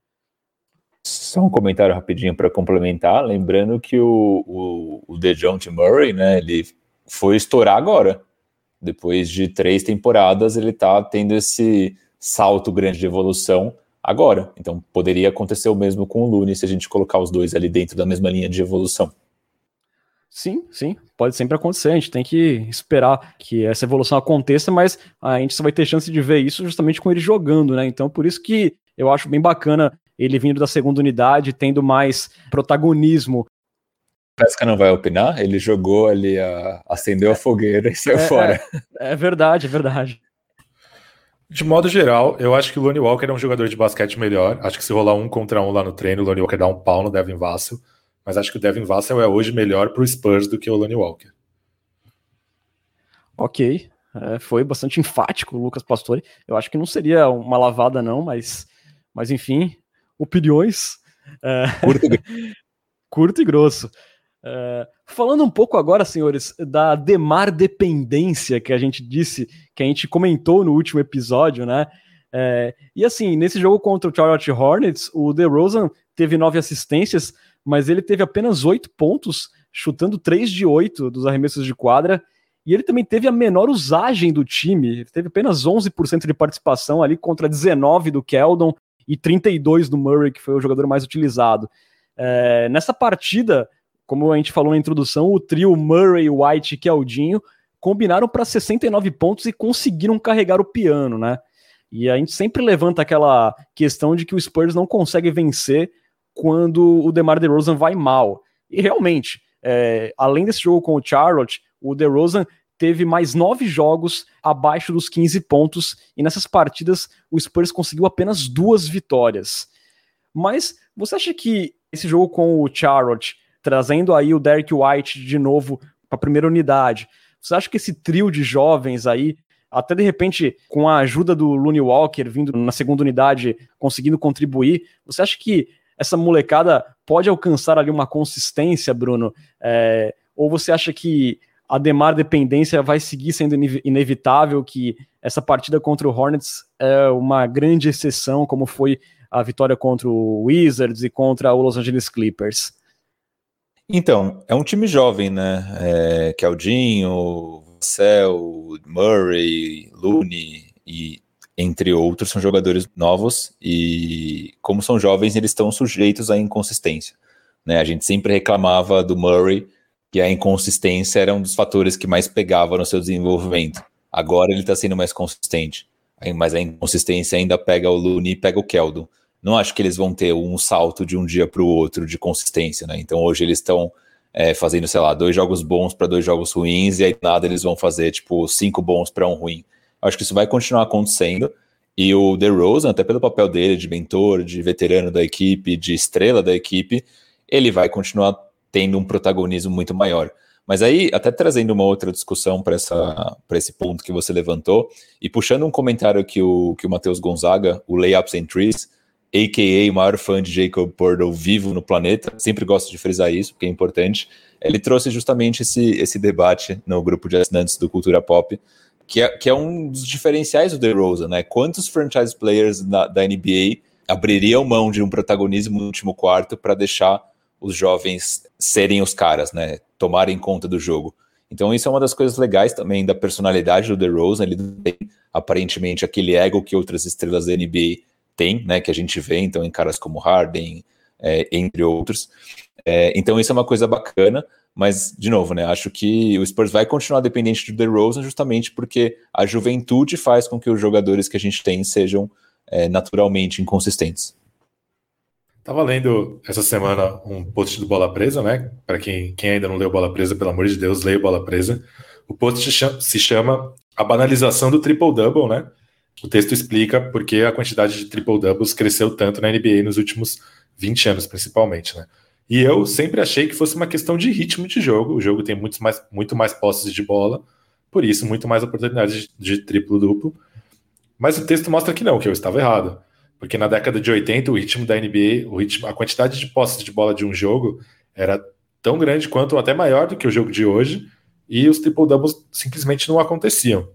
Só um comentário rapidinho para complementar, lembrando que o, o, o DeJounte Murray, né, ele foi estourar agora. Depois de três temporadas, ele está tendo esse salto grande de evolução agora. Então poderia acontecer o mesmo com o Lune se a gente colocar os dois ali dentro da mesma linha de evolução. Sim, sim, pode sempre acontecer. A gente tem que esperar que essa evolução aconteça, mas a gente só vai ter chance de ver isso justamente com ele jogando, né? Então, por isso que eu acho bem bacana ele vindo da segunda unidade, tendo mais protagonismo. Pesca não vai opinar? Ele jogou ali, a... acendeu a fogueira e saiu é, fora. É, é verdade, é verdade. De modo geral, eu acho que o Lonnie Walker é um jogador de basquete melhor. Acho que se rolar um contra um lá no treino, o Lonnie Walker dá um pau no Devin Vassell. Mas acho que o Devin Vassell é hoje melhor para o Spurs do que o Lonnie Walker. Ok. É, foi bastante enfático o Lucas Pastore. Eu acho que não seria uma lavada, não, mas, mas enfim, opiniões. É... Curto, e... Curto e grosso. Uh, falando um pouco agora, senhores, da Demar dependência que a gente disse, que a gente comentou no último episódio, né? Uh, e assim, nesse jogo contra o Charlotte Hornets, o DeRozan teve nove assistências, mas ele teve apenas oito pontos, chutando três de oito dos arremessos de quadra. E ele também teve a menor usagem do time, ele teve apenas 11% de participação ali contra 19 do Keldon e 32 do Murray, que foi o jogador mais utilizado. Uh, nessa partida, como a gente falou na introdução, o trio Murray, White e Keldinho combinaram para 69 pontos e conseguiram carregar o piano, né? E a gente sempre levanta aquela questão de que o Spurs não consegue vencer quando o DeMar DeRozan vai mal. E realmente, é, além desse jogo com o Charlotte, o DeRozan teve mais nove jogos abaixo dos 15 pontos, e nessas partidas o Spurs conseguiu apenas duas vitórias. Mas você acha que esse jogo com o Charlotte trazendo aí o Derek White de novo para a primeira unidade. Você acha que esse trio de jovens aí, até de repente com a ajuda do Looney Walker vindo na segunda unidade, conseguindo contribuir, você acha que essa molecada pode alcançar ali uma consistência, Bruno? É, ou você acha que a Demar dependência vai seguir sendo inevitável, que essa partida contra o Hornets é uma grande exceção, como foi a vitória contra o Wizards e contra o Los Angeles Clippers. Então, é um time jovem, né? É, Cell, Murray, Looney e entre outros são jogadores novos e como são jovens eles estão sujeitos à inconsistência. Né? A gente sempre reclamava do Murray que a inconsistência era um dos fatores que mais pegava no seu desenvolvimento. Agora ele está sendo mais consistente, mas a inconsistência ainda pega o Looney e pega o Keldon. Não acho que eles vão ter um salto de um dia para o outro de consistência, né? Então hoje eles estão é, fazendo, sei lá, dois jogos bons para dois jogos ruins e aí nada eles vão fazer tipo cinco bons para um ruim. Acho que isso vai continuar acontecendo. E o DeRozan, até pelo papel dele de mentor, de veterano da equipe, de estrela da equipe, ele vai continuar tendo um protagonismo muito maior. Mas aí, até trazendo uma outra discussão para esse ponto que você levantou, e puxando um comentário que o, que o Matheus Gonzaga, o Layups and Trees, a.k.a. o maior fã de Jacob Portal vivo no planeta, sempre gosto de frisar isso, porque é importante, ele trouxe justamente esse, esse debate no grupo de assinantes do Cultura Pop, que é, que é um dos diferenciais do DeRozan, né? Quantos franchise players da, da NBA abririam mão de um protagonismo no último quarto para deixar os jovens serem os caras, né? Tomarem conta do jogo. Então isso é uma das coisas legais também da personalidade do DeRozan, ele tem aparentemente aquele ego que outras estrelas da NBA têm, né, que a gente vê então em caras como Harden, é, entre outros. É, então isso é uma coisa bacana, mas de novo, né, acho que o Spurs vai continuar dependente do DeRozan justamente porque a juventude faz com que os jogadores que a gente tem sejam é, naturalmente inconsistentes. Tava lendo essa semana um post do Bola Presa, né? Para quem, quem ainda não leu Bola Presa, pelo amor de Deus, leia Bola Presa. O post se chama A Banalização do Triple-Double, né? O texto explica por que a quantidade de triple-doubles cresceu tanto na NBA nos últimos 20 anos, principalmente, né? E eu sempre achei que fosse uma questão de ritmo de jogo. O jogo tem muito mais, muito mais posses de bola, por isso, muito mais oportunidades de, de triplo-duplo. Mas o texto mostra que não, que eu estava errado. Porque na década de 80, o ritmo da NBA, o ritmo, a quantidade de posses de bola de um jogo era tão grande quanto, até maior do que o jogo de hoje, e os triple-doubles simplesmente não aconteciam.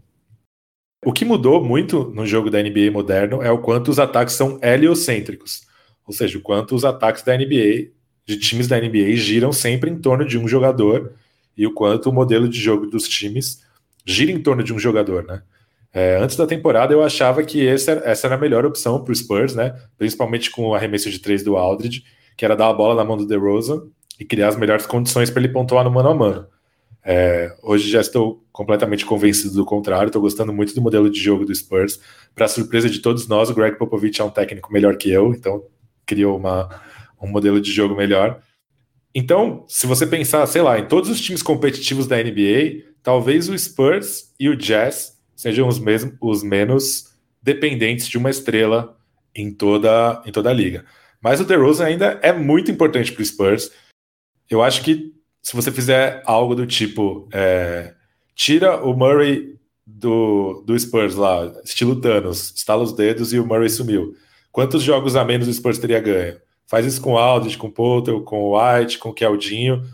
O que mudou muito no jogo da NBA moderno é o quanto os ataques são heliocêntricos, ou seja, o quanto os ataques da NBA, de times da NBA, giram sempre em torno de um jogador e o quanto o modelo de jogo dos times gira em torno de um jogador, né? É, antes da temporada, eu achava que essa, essa era a melhor opção para o Spurs, né? Principalmente com o arremesso de três do Aldridge, que era dar a bola na mão do DeRozan e criar as melhores condições para ele pontuar no mano a mano. É, hoje já estou completamente convencido do contrário, estou gostando muito do modelo de jogo do Spurs. Para surpresa de todos nós, o Greg Popovich é um técnico melhor que eu, então criou uma, um modelo de jogo melhor. Então, se você pensar, sei lá, em todos os times competitivos da NBA, talvez o Spurs e o Jazz sejam os, os menos dependentes de uma estrela em toda, em toda a liga. Mas o DeRozan ainda é muito importante para o Spurs. Eu acho que se você fizer algo do tipo é, tira o Murray do, do Spurs lá, estilo Thanos, estala os dedos e o Murray sumiu. Quantos jogos a menos o Spurs teria ganho? Faz isso com o Aldridge, com o Potter, com o White, com o Keldinho.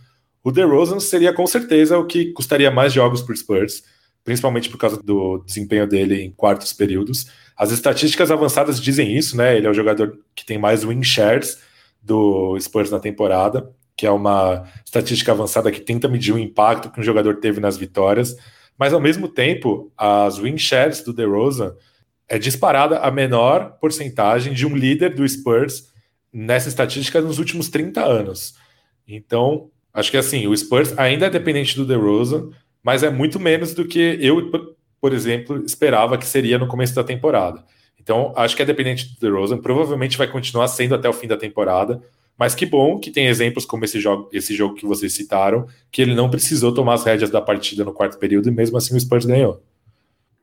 O DeRozan seria com certeza o que custaria mais jogos para o Spurs principalmente por causa do desempenho dele em quartos períodos. As estatísticas avançadas dizem isso, né? Ele é o jogador que tem mais win shares do Spurs na temporada, que é uma estatística avançada que tenta medir o impacto que um jogador teve nas vitórias, mas ao mesmo tempo, as win shares do DeRozan é disparada a menor porcentagem de um líder do Spurs nessa estatística nos últimos 30 anos. Então, acho que assim, o Spurs ainda é dependente do DeRozan, mas é muito menos do que eu, por exemplo, esperava que seria no começo da temporada. Então, acho que é dependente do DeRozan, provavelmente vai continuar sendo até o fim da temporada, mas que bom que tem exemplos como esse jogo, esse jogo que vocês citaram, que ele não precisou tomar as rédeas da partida no quarto período e mesmo assim o Spurs ganhou.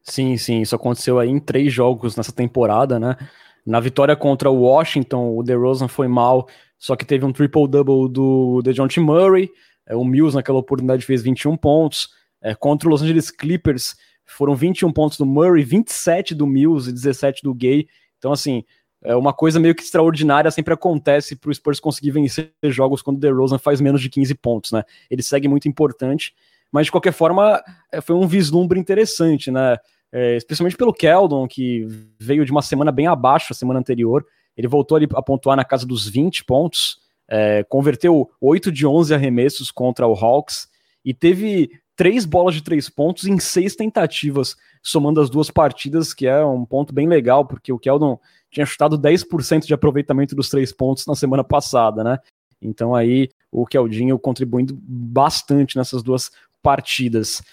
Sim, sim, isso aconteceu aí em três jogos nessa temporada, né? Na vitória contra o Washington, o DeRozan foi mal, só que teve um triple-double do DeJounte Murray, é, o Mills naquela oportunidade fez 21 pontos, é, contra o Los Angeles Clippers, foram 21 pontos do Murray, 27 do Mills e 17 do Gay. Então, assim, é uma coisa meio que extraordinária sempre acontece para o Spurs conseguir vencer jogos quando o DeRozan faz menos de 15 pontos, né? Ele segue muito importante, mas de qualquer forma é, foi um vislumbre interessante, né? É, especialmente pelo Keldon, que veio de uma semana bem abaixo a semana anterior. Ele voltou ali a pontuar na casa dos 20 pontos, é, converteu 8 de 11 arremessos contra o Hawks e teve três bolas de três pontos em seis tentativas, somando as duas partidas, que é um ponto bem legal, porque o Keldon tinha chutado 10% de aproveitamento dos três pontos na semana passada, né? Então aí o Keldinho contribuindo bastante nessas duas partidas.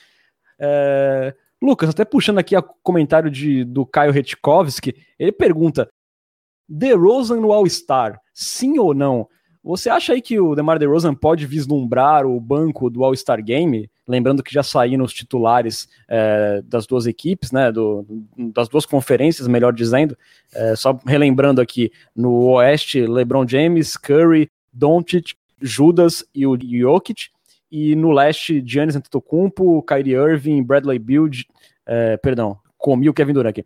É... Lucas, até puxando aqui o comentário de, do Caio Retkovski, ele pergunta: DeRozan no All-Star, sim ou não? Você acha aí que o DeMar DeRozan pode vislumbrar o banco do All-Star Game? Lembrando que já saíram os titulares é, das duas equipes, né, do, das duas conferências, melhor dizendo. É, só relembrando aqui, no Oeste, LeBron James, Curry, Doncic, Judas e o Jokic. E no Leste, Giannis Antetokounmpo, Kyrie Irving, Bradley Beal, é, perdão, comi o Kevin Durant aqui.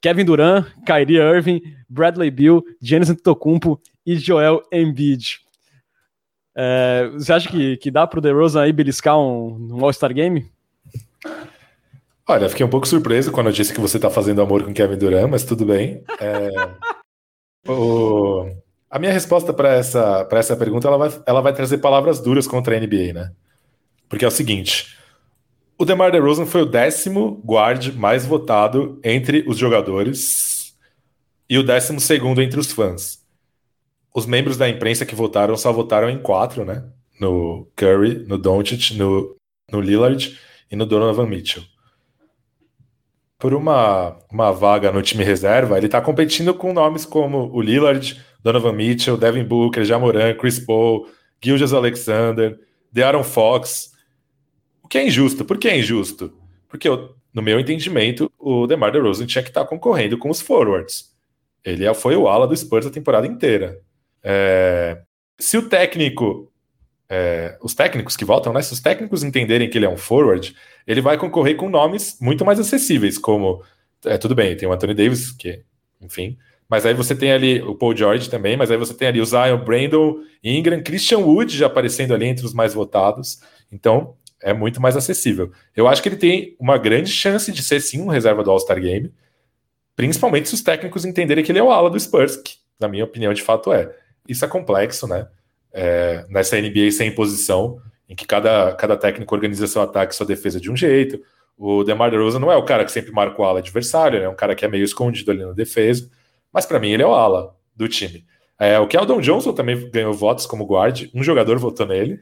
Kevin Durant, Kyrie Irving, Bradley Beal, Giannis Antetokounmpo e Joel Embiid. É, você acha que, que dá pro DeRozan aí beliscar um, um All-Star Game? Olha, fiquei um pouco surpreso quando eu disse que você tá fazendo amor com Kevin Durant, mas tudo bem. É, o, a minha resposta para essa, essa pergunta ela vai, ela vai trazer palavras duras contra a NBA, né? Porque é o seguinte: o DeMar DeRozan foi o décimo guard mais votado entre os jogadores e o décimo segundo entre os fãs. Os membros da imprensa que votaram só votaram em quatro, né? No Curry, no Doncic, no, no Lillard e no Donovan Mitchell. Por uma, uma vaga no time reserva, ele está competindo com nomes como o Lillard, Donovan Mitchell, Devin Booker, Jamoran, Chris Paul, Gilgeous Alexander, De'Aaron Fox, que é injusto. Por que é injusto? Porque, no meu entendimento, o DeMar DeRozan tinha que estar concorrendo com os forwards. Ele é, foi o ala do Spurs a temporada inteira. É, se o técnico, é, os técnicos que votam, né? Se os técnicos entenderem que ele é um forward, ele vai concorrer com nomes muito mais acessíveis, como é, tudo bem, tem o Anthony Davis, que, enfim, mas aí você tem ali o Paul George também, mas aí você tem ali o Zion, Brandon, Ingram, Christian Wood já aparecendo ali entre os mais votados. Então, é muito mais acessível. Eu acho que ele tem uma grande chance de ser sim um reserva do All-Star Game, principalmente se os técnicos entenderem que ele é o ala do Spurs, que na minha opinião de fato é. Isso é complexo, né? É, nessa NBA sem posição, em que cada, cada técnico organiza seu ataque e sua defesa de um jeito. O DeMar DeRozan não é o cara que sempre marca o ala adversário, é né? um cara que é meio escondido ali na defesa, mas para mim ele é o ala do time. É, o Keldon Johnson também ganhou votos como guard, um jogador votou nele,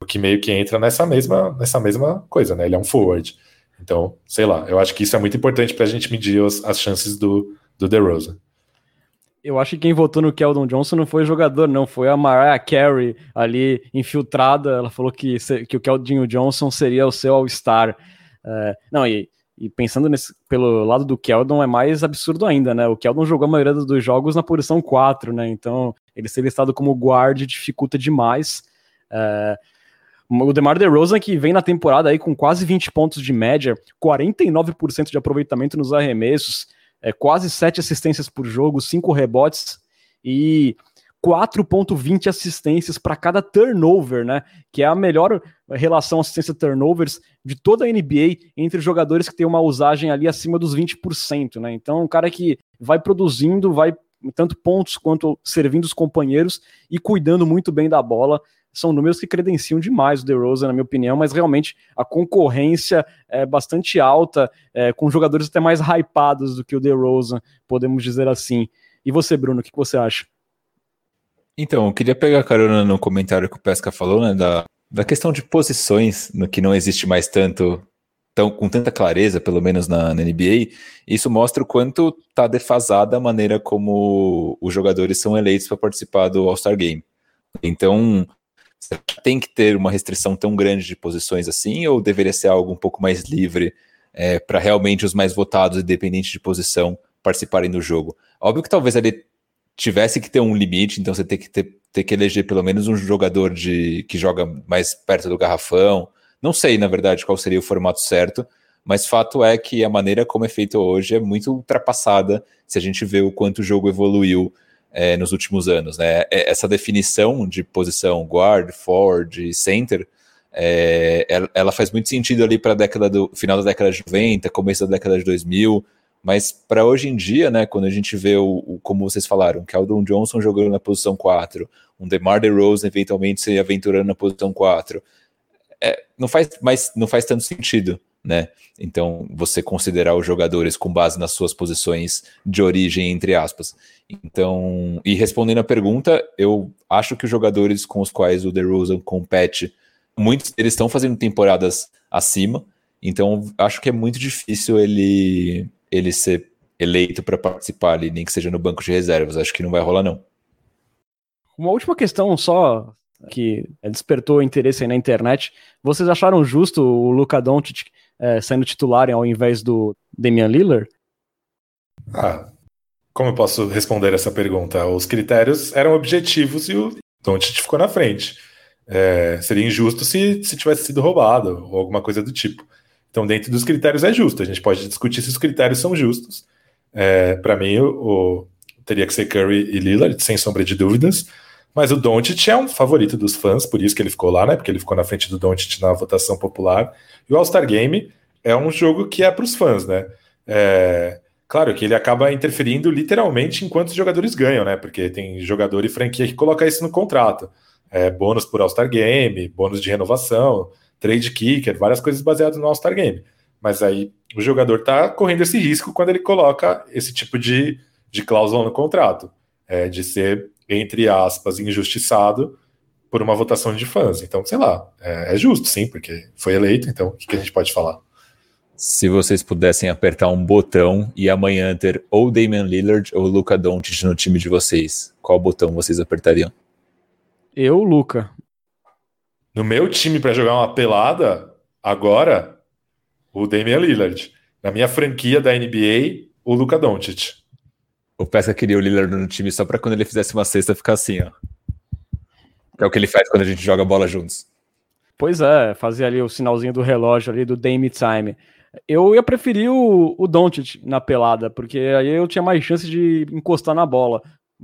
o que meio que entra nessa mesma, nessa mesma coisa, né? Ele é um forward. Então, sei lá, eu acho que isso é muito importante para a gente medir as, as chances do, do DeRozan. Eu acho que quem votou no Keldon Johnson não foi jogador, não. Foi a Mariah Carey ali infiltrada. Ela falou que, que o Keldon Johnson seria o seu All-Star. É, não, e, e pensando nesse, pelo lado do Keldon, é mais absurdo ainda, né? O Keldon jogou a maioria dos jogos na posição 4, né? Então, ele ser listado como guard dificulta demais. É, o DeMar DeRozan que vem na temporada aí com quase 20 pontos de média, 49% de aproveitamento nos arremessos, é, quase 7 assistências por jogo, 5 rebotes e 4.20 assistências para cada turnover, né? Que é a melhor relação assistência turnovers de toda a NBA entre jogadores que têm uma usagem ali acima dos 20%, né? Então, um cara que vai produzindo, vai tanto pontos quanto servindo os companheiros e cuidando muito bem da bola são números que credenciam demais o DeRozan, na minha opinião, mas realmente a concorrência é bastante alta, é, com jogadores até mais hypados do que o DeRozan, podemos dizer assim. E você, Bruno, o que você acha? Então, eu queria pegar carona no comentário que o Pesca falou, né, da, da questão de posições, no que não existe mais tanto, tão, com tanta clareza, pelo menos na, na NBA, isso mostra o quanto está defasada a maneira como os jogadores são eleitos para participar do All-Star Game. Então, tem que ter uma restrição tão grande de posições assim, ou deveria ser algo um pouco mais livre é, para realmente os mais votados, independente de posição, participarem do jogo? Óbvio que talvez ele tivesse que ter um limite, então você tem que ter, ter que eleger pelo menos um jogador de que joga mais perto do garrafão. Não sei, na verdade, qual seria o formato certo, mas fato é que a maneira como é feito hoje é muito ultrapassada se a gente vê o quanto o jogo evoluiu é, nos últimos anos. Né? É, essa definição de posição guard, forward, center É, ela, faz muito sentido ali para a década do final da década de 90, começo da década de 2000, mas para hoje em dia, né, quando a gente vê o, o como vocês falaram, que Aldon Johnson jogando na posição 4, um DeMar DeRozan eventualmente se aventurando na posição 4, é, não faz mais não faz tanto sentido, né? Então, você considerar os jogadores com base nas suas posições de origem, entre aspas. Então, e respondendo a pergunta, eu acho que os jogadores com os quais o DeRozan compete, muitos deles estão fazendo temporadas acima, então acho que é muito difícil ele, ele ser eleito para participar ali, nem que seja no banco de reservas. Acho que não vai rolar, não. Uma última questão só que despertou interesse aí na internet. Vocês acharam justo o Luca Doncic é, sendo titular ao invés do Damian Lillard? Ah, como eu posso responder essa pergunta? Os critérios eram objetivos e o Doncic ficou na frente. É, seria injusto se, se tivesse sido roubado ou alguma coisa do tipo. Então, dentro dos critérios é justo. A gente pode discutir se os critérios são justos. É, Para mim, o, o, teria que ser Curry e Lillard, sem sombra de dúvidas. Mas o Doncic é um favorito dos fãs, por isso que ele ficou lá, né? Porque ele ficou na frente do Doncic na votação popular. E o All-Star Game é um jogo que é para os fãs, né? É, claro que ele acaba interferindo literalmente enquanto os jogadores ganham, né? Porque tem jogador e franquia que coloca isso no contrato. É, bônus por All-Star Game, bônus de renovação, trade kicker, várias coisas baseadas no All-Star Game. Mas aí o jogador está correndo esse risco quando ele coloca esse tipo de, de cláusula no contrato, é, de ser entre aspas, injustiçado por uma votação de fãs. Então, sei lá, é, é justo, sim, porque foi eleito, então o que, que a gente pode falar? Se vocês pudessem apertar um botão e amanhã ter ou Damian Lillard ou Luca Doncic no time de vocês, qual botão vocês apertariam? Eu, Luca. No meu time para jogar uma pelada, agora, o Damian Lillard. Na minha franquia da NBA, o Luca Doncic. O Pesca queria o Lillard no time só para quando ele fizesse uma cesta ficar assim, ó. Que é o que ele faz quando a gente joga bola juntos. Pois é, fazer ali o sinalzinho do relógio ali do Dame Time. Eu ia preferir o, o Doncic na pelada, porque aí eu tinha mais chance de encostar na bola.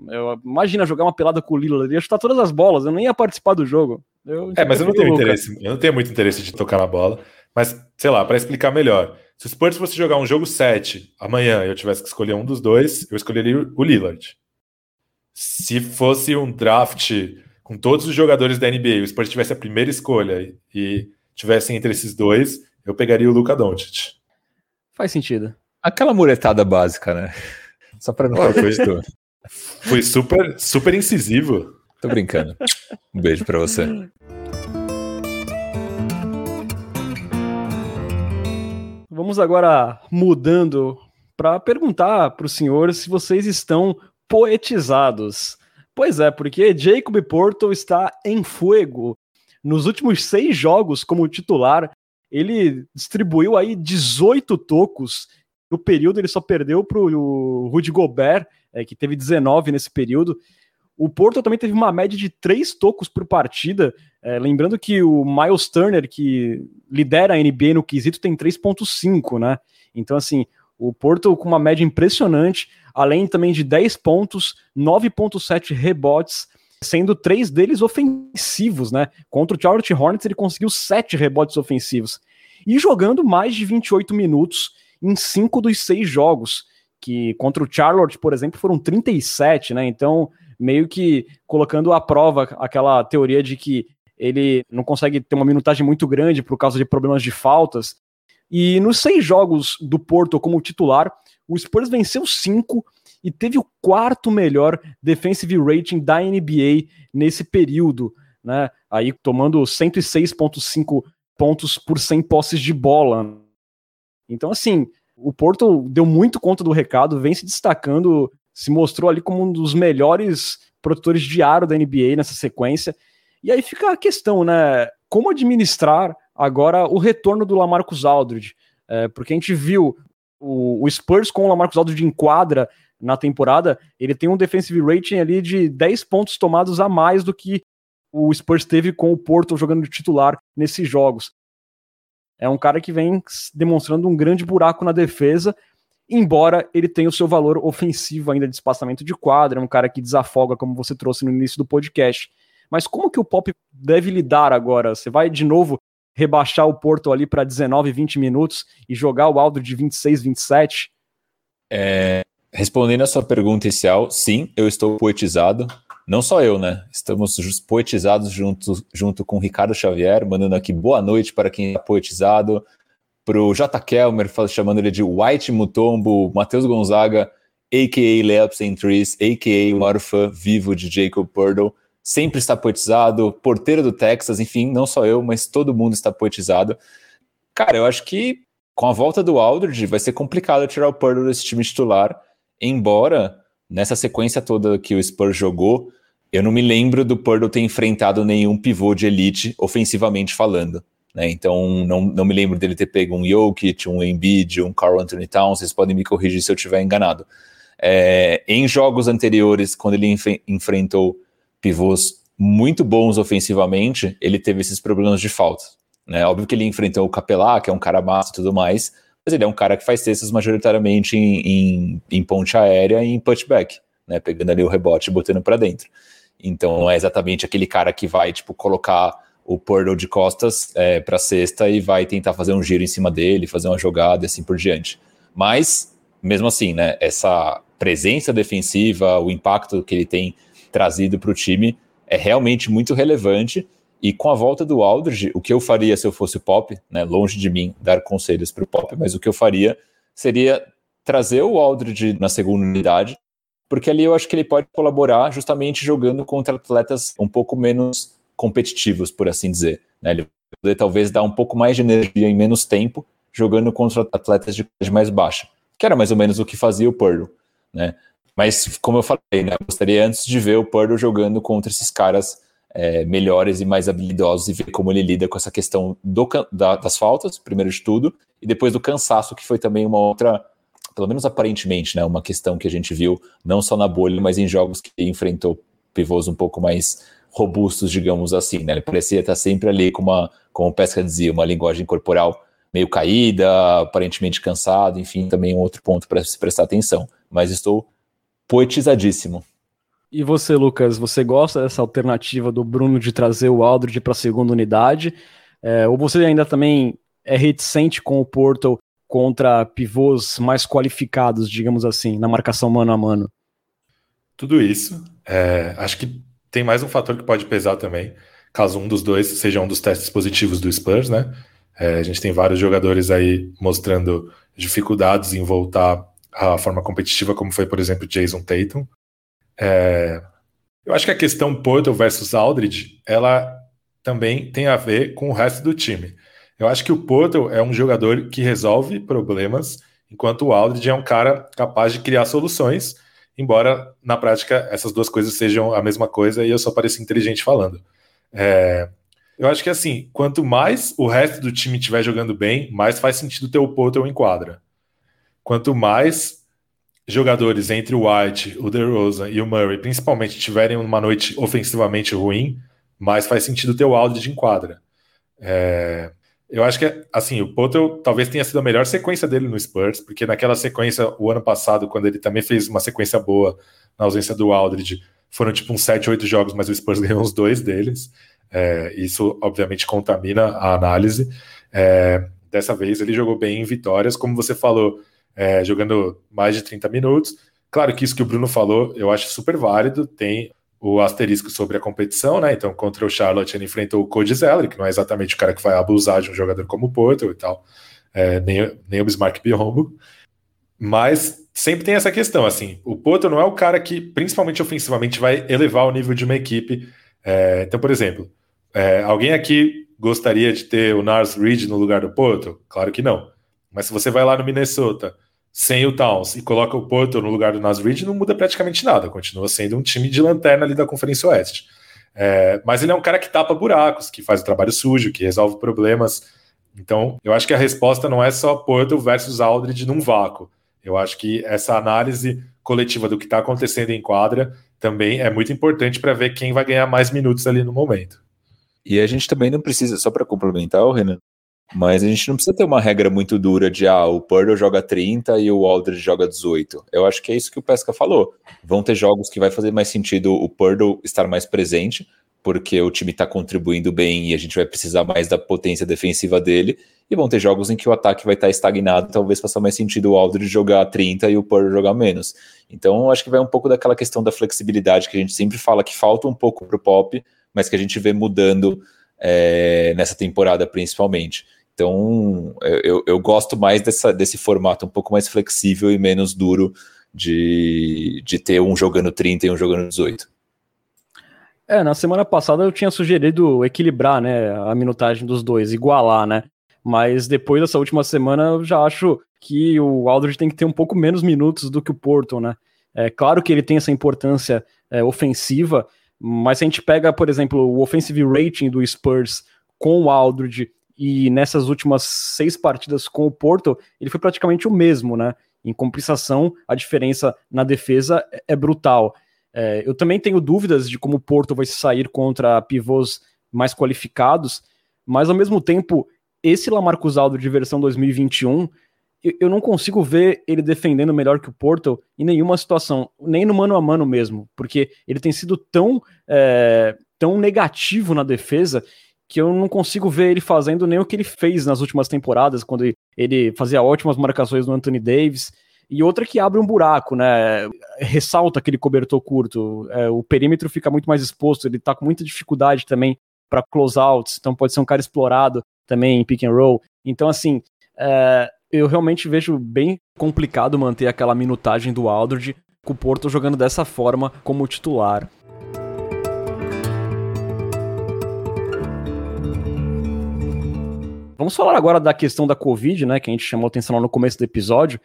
Eu, imagina jogar uma pelada com o Lillard, ia chutar todas as bolas, eu nem ia participar do jogo. Eu, é, mas eu não tenho interesse, eu não tenho muito interesse de tocar na bola. Mas, sei lá, para explicar melhor, se o Spurs fosse jogar um jogo 7 amanhã e eu tivesse que escolher um dos dois, eu escolheria o Lillard. Se fosse um draft com todos os jogadores da NBA, o Spurs tivesse a primeira escolha e tivessem entre esses dois, eu pegaria o Luca Doncic. Faz sentido. Aquela muretada básica, né? Só para não oh, foi, foi super, super incisivo. Tô brincando. Um beijo para você. Vamos agora mudando para perguntar para o senhor se vocês estão poetizados. Pois é, porque Jacob Porto está em fogo. Nos últimos seis jogos como titular, ele distribuiu aí 18 tocos. No período, ele só perdeu para o Rudy Gobert, é, que teve 19 nesse período. O Porto também teve uma média de três tocos por partida. É, lembrando que o Miles Turner, que lidera a NBA no quesito, tem 3,5, né? Então, assim, o Porto com uma média impressionante, além também de 10 pontos, 9,7 rebotes, sendo três deles ofensivos, né? Contra o Charlotte Hornets, ele conseguiu sete rebotes ofensivos. E jogando mais de 28 minutos em cinco dos seis jogos, que contra o Charlotte, por exemplo, foram 37, né? Então meio que colocando à prova aquela teoria de que ele não consegue ter uma minutagem muito grande por causa de problemas de faltas. E nos seis jogos do Porto como titular, o Spurs venceu cinco e teve o quarto melhor defensive rating da NBA nesse período, né? Aí tomando 106.5 pontos por 100 posses de bola. Então assim, o Porto deu muito conta do recado, vem se destacando se mostrou ali como um dos melhores produtores de aro da NBA nessa sequência. E aí fica a questão, né? Como administrar agora o retorno do Lamarcus Aldridge? É, porque a gente viu o, o, Spurs com o Lamarcus Aldridge em quadra na temporada, ele tem um defensive rating ali de 10 pontos tomados a mais do que o Spurs teve com o Porto jogando de titular nesses jogos. É um cara que vem demonstrando um grande buraco na defesa, embora ele tenha o seu valor ofensivo ainda de espaçamento de quadra, é um cara que desafoga, como você trouxe no início do podcast. Mas como que o Pop deve lidar agora? Você vai de novo rebaixar o Porto ali para 19, 20 minutos e jogar o Aldridge de 26, 27? É, respondendo a sua pergunta inicial, sim, eu estou poetizado. Não só eu, né? Estamos poetizados junto, junto com Ricardo Xavier, mandando aqui boa noite para quem está poetizado. Para o J. Kelmer, chamando ele de White Mutombo, Matheus Gonzaga, a.k.a. Layups and Trees, a.k.a. Morpha, vivo de Jacob Purdle sempre está poetizado, porteiro do Texas, enfim, não só eu, mas todo mundo está poetizado. Cara, eu acho que com a volta do Aldridge vai ser complicado tirar o Purdle desse time titular, embora nessa sequência toda que o Spurs jogou, eu não me lembro do Purdle ter enfrentado nenhum pivô de elite ofensivamente falando. Né? Então não, não me lembro dele ter pego um Jokic, um Embiid, um Carl Anthony Towns, vocês podem me corrigir se eu estiver enganado. É, em jogos anteriores, quando ele enf enfrentou pivôs muito bons ofensivamente, ele teve esses problemas de falta. Né? Óbvio que ele enfrentou o Capelá, que é um cara massa e tudo mais, mas ele é um cara que faz cestas majoritariamente em, em, em ponte aérea e em putback, né? pegando ali o rebote e botando para dentro. Então não é exatamente aquele cara que vai tipo colocar o Purdle de costas é, para cesta e vai tentar fazer um giro em cima dele, fazer uma jogada e assim por diante. Mas mesmo assim, né? Essa presença defensiva, o impacto que ele tem trazido para o time é realmente muito relevante. E com a volta do Aldridge, o que eu faria se eu fosse o Pop, né, longe de mim dar conselhos para o Pop, mas o que eu faria seria trazer o Aldridge na segunda unidade, porque ali eu acho que ele pode colaborar justamente jogando contra atletas um pouco menos competitivos, por assim dizer. Né? Ele poder talvez dar um pouco mais de energia em menos tempo jogando contra atletas de mais baixa, que era mais ou menos o que fazia o Purdle. Né? Mas, como eu falei, né, eu gostaria antes de ver o Purdle jogando contra esses caras é, melhores e mais habilidosos e ver como ele lida com essa questão do, da, das faltas, primeiro de tudo, e depois do cansaço, que foi também uma outra, pelo menos aparentemente, né, uma questão que a gente viu não só na bolha, mas em jogos que enfrentou pivôs um pouco mais robustos, digamos assim. Né? Ele parecia estar sempre ali com uma, como o Pesca dizia, uma linguagem corporal meio caída, aparentemente cansado, enfim, também um outro ponto para se prestar atenção. Mas estou poetizadíssimo. E você, Lucas, você gosta dessa alternativa do Bruno de trazer o Aldridge para a segunda unidade? É, ou você ainda também é reticente com o Porto contra pivôs mais qualificados, digamos assim, na marcação mano a mano? Tudo isso. É, acho que tem mais um fator que pode pesar também, caso um dos dois seja um dos testes positivos do Spurs, né? É, a gente tem vários jogadores aí mostrando dificuldades em voltar a forma competitiva, como foi, por exemplo, Jason Tatum. É, eu acho que a questão Porto versus Aldridge, ela também tem a ver com o resto do time. Eu acho que o Porto é um jogador que resolve problemas, enquanto o Aldridge é um cara capaz de criar soluções, embora na prática essas duas coisas sejam a mesma coisa e eu só pareço inteligente falando. É, eu acho que assim, quanto mais o resto do time estiver jogando bem, mais faz sentido ter o Porto em quadra. Quanto mais jogadores entre o White, o DeRozan e o Murray, principalmente, tiverem uma noite ofensivamente ruim, mais faz sentido ter o Aldridge em quadra. É, eu acho que, assim, o Potter talvez tenha sido a melhor sequência dele no Spurs, porque naquela sequência, o ano passado, quando ele também fez uma sequência boa na ausência do Aldridge, foram tipo uns 7, 8 jogos, mas o Spurs ganhou uns dois deles. É, isso, obviamente, contamina a análise. É, dessa vez, ele jogou bem em vitórias, como você falou, é, jogando mais de 30 minutos. Claro que isso que o Bruno falou, eu acho super válido. Tem o asterisco sobre a competição, né? Então, contra o Charlotte, ele enfrentou o Cody Zeller, que não é exatamente o cara que vai abusar de um jogador como o Porto e tal, é, nem, nem o Bismarck Biombo. Mas sempre tem essa questão, assim, o Porto não é o cara que, principalmente ofensivamente, vai elevar o nível de uma equipe. É, então, por exemplo, é, alguém aqui gostaria de ter o Nars Reed no lugar do Porto? Claro que não. Mas se você vai lá no Minnesota sem o Towns e coloca o Porto no lugar do Nas Reed, não muda praticamente nada. Continua sendo um time de lanterna ali da Conferência Oeste. É, mas ele é um cara que tapa buracos, que faz o trabalho sujo, que resolve problemas. Então, eu acho que a resposta não é só Porto versus Aldridge num vácuo. Eu acho que essa análise coletiva do que está acontecendo em quadra também é muito importante para ver quem vai ganhar mais minutos ali no momento. E a gente também não precisa, só para complementar, Renan, mas a gente não precisa ter uma regra muito dura de ah, o Purdle joga 30 e o Aldridge joga 18. Eu acho que é isso que o Pesca falou. Vão ter jogos que vai fazer mais sentido o Purdle estar mais presente, porque o time está contribuindo bem e a gente vai precisar mais da potência defensiva dele. E vão ter jogos em que o ataque vai estar tá estagnado, talvez faça mais sentido o Aldridge jogar 30 e o Purr jogar menos. Então, acho que vai um pouco daquela questão da flexibilidade que a gente sempre fala que falta um pouco para o Pop, mas que a gente vê mudando é, nessa temporada principalmente. Então, eu, eu gosto mais dessa, desse formato um pouco mais flexível e menos duro de, de ter um jogando 30 e um jogando 18. É, na semana passada eu tinha sugerido equilibrar, né, a minutagem dos dois, igualar, né? Mas depois dessa última semana eu já acho que o Aldridge tem que ter um pouco menos minutos do que o Porto, né? É claro que ele tem essa importância é, ofensiva, mas se a gente pega, por exemplo, o offensive rating do Spurs com o Aldridge e nessas últimas seis partidas com o Porto, ele foi praticamente o mesmo, né? Em compensação, a diferença na defesa é, é brutal. É, eu também tenho dúvidas de como o Porto vai sair contra pivôs mais qualificados, mas ao mesmo tempo, esse Lamarcus Aldo de versão 2021, eu, eu não consigo ver ele defendendo melhor que o Porto em nenhuma situação, nem no mano a mano mesmo, porque ele tem sido tão, é, tão negativo na defesa que eu não consigo ver ele fazendo nem o que ele fez nas últimas temporadas, quando ele fazia ótimas marcações no Anthony Davis e outra que abre um buraco, né? Ressalta aquele cobertor curto. É, o perímetro fica muito mais exposto, ele tá com muita dificuldade também para closeouts, então pode ser um cara explorado também em pick and roll. Então, assim, é, eu realmente vejo bem complicado manter aquela minutagem do Aldridge com o Porto jogando dessa forma como titular. Vamos falar agora da questão da Covid, né, que a gente chamou atenção no começo do episódio.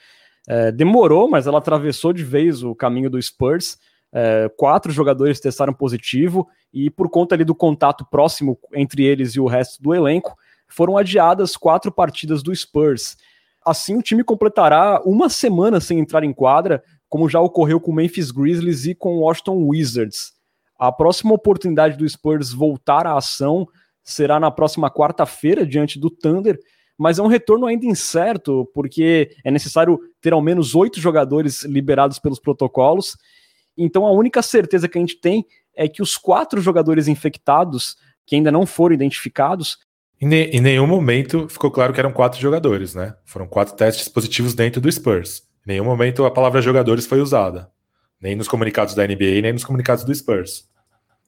É, demorou, mas ela atravessou de vez o caminho do Spurs. É, quatro jogadores testaram positivo e por conta ali do contato próximo entre eles e o resto do elenco, foram adiadas quatro partidas do Spurs. Assim, o time completará uma semana sem entrar em quadra, como já ocorreu com o Memphis Grizzlies e com o Washington Wizards. A próxima oportunidade do Spurs voltar à ação será na próxima quarta-feira diante do Thunder, mas é um retorno ainda incerto, porque é necessário ter ao menos oito jogadores liberados pelos protocolos. Então a única certeza que a gente tem é que os quatro jogadores infectados, que ainda não foram identificados. Em, ne em nenhum momento ficou claro que eram quatro jogadores, né? Foram quatro testes positivos dentro do Spurs. Em nenhum momento a palavra jogadores foi usada. Nem nos comunicados da NBA, nem nos comunicados do Spurs.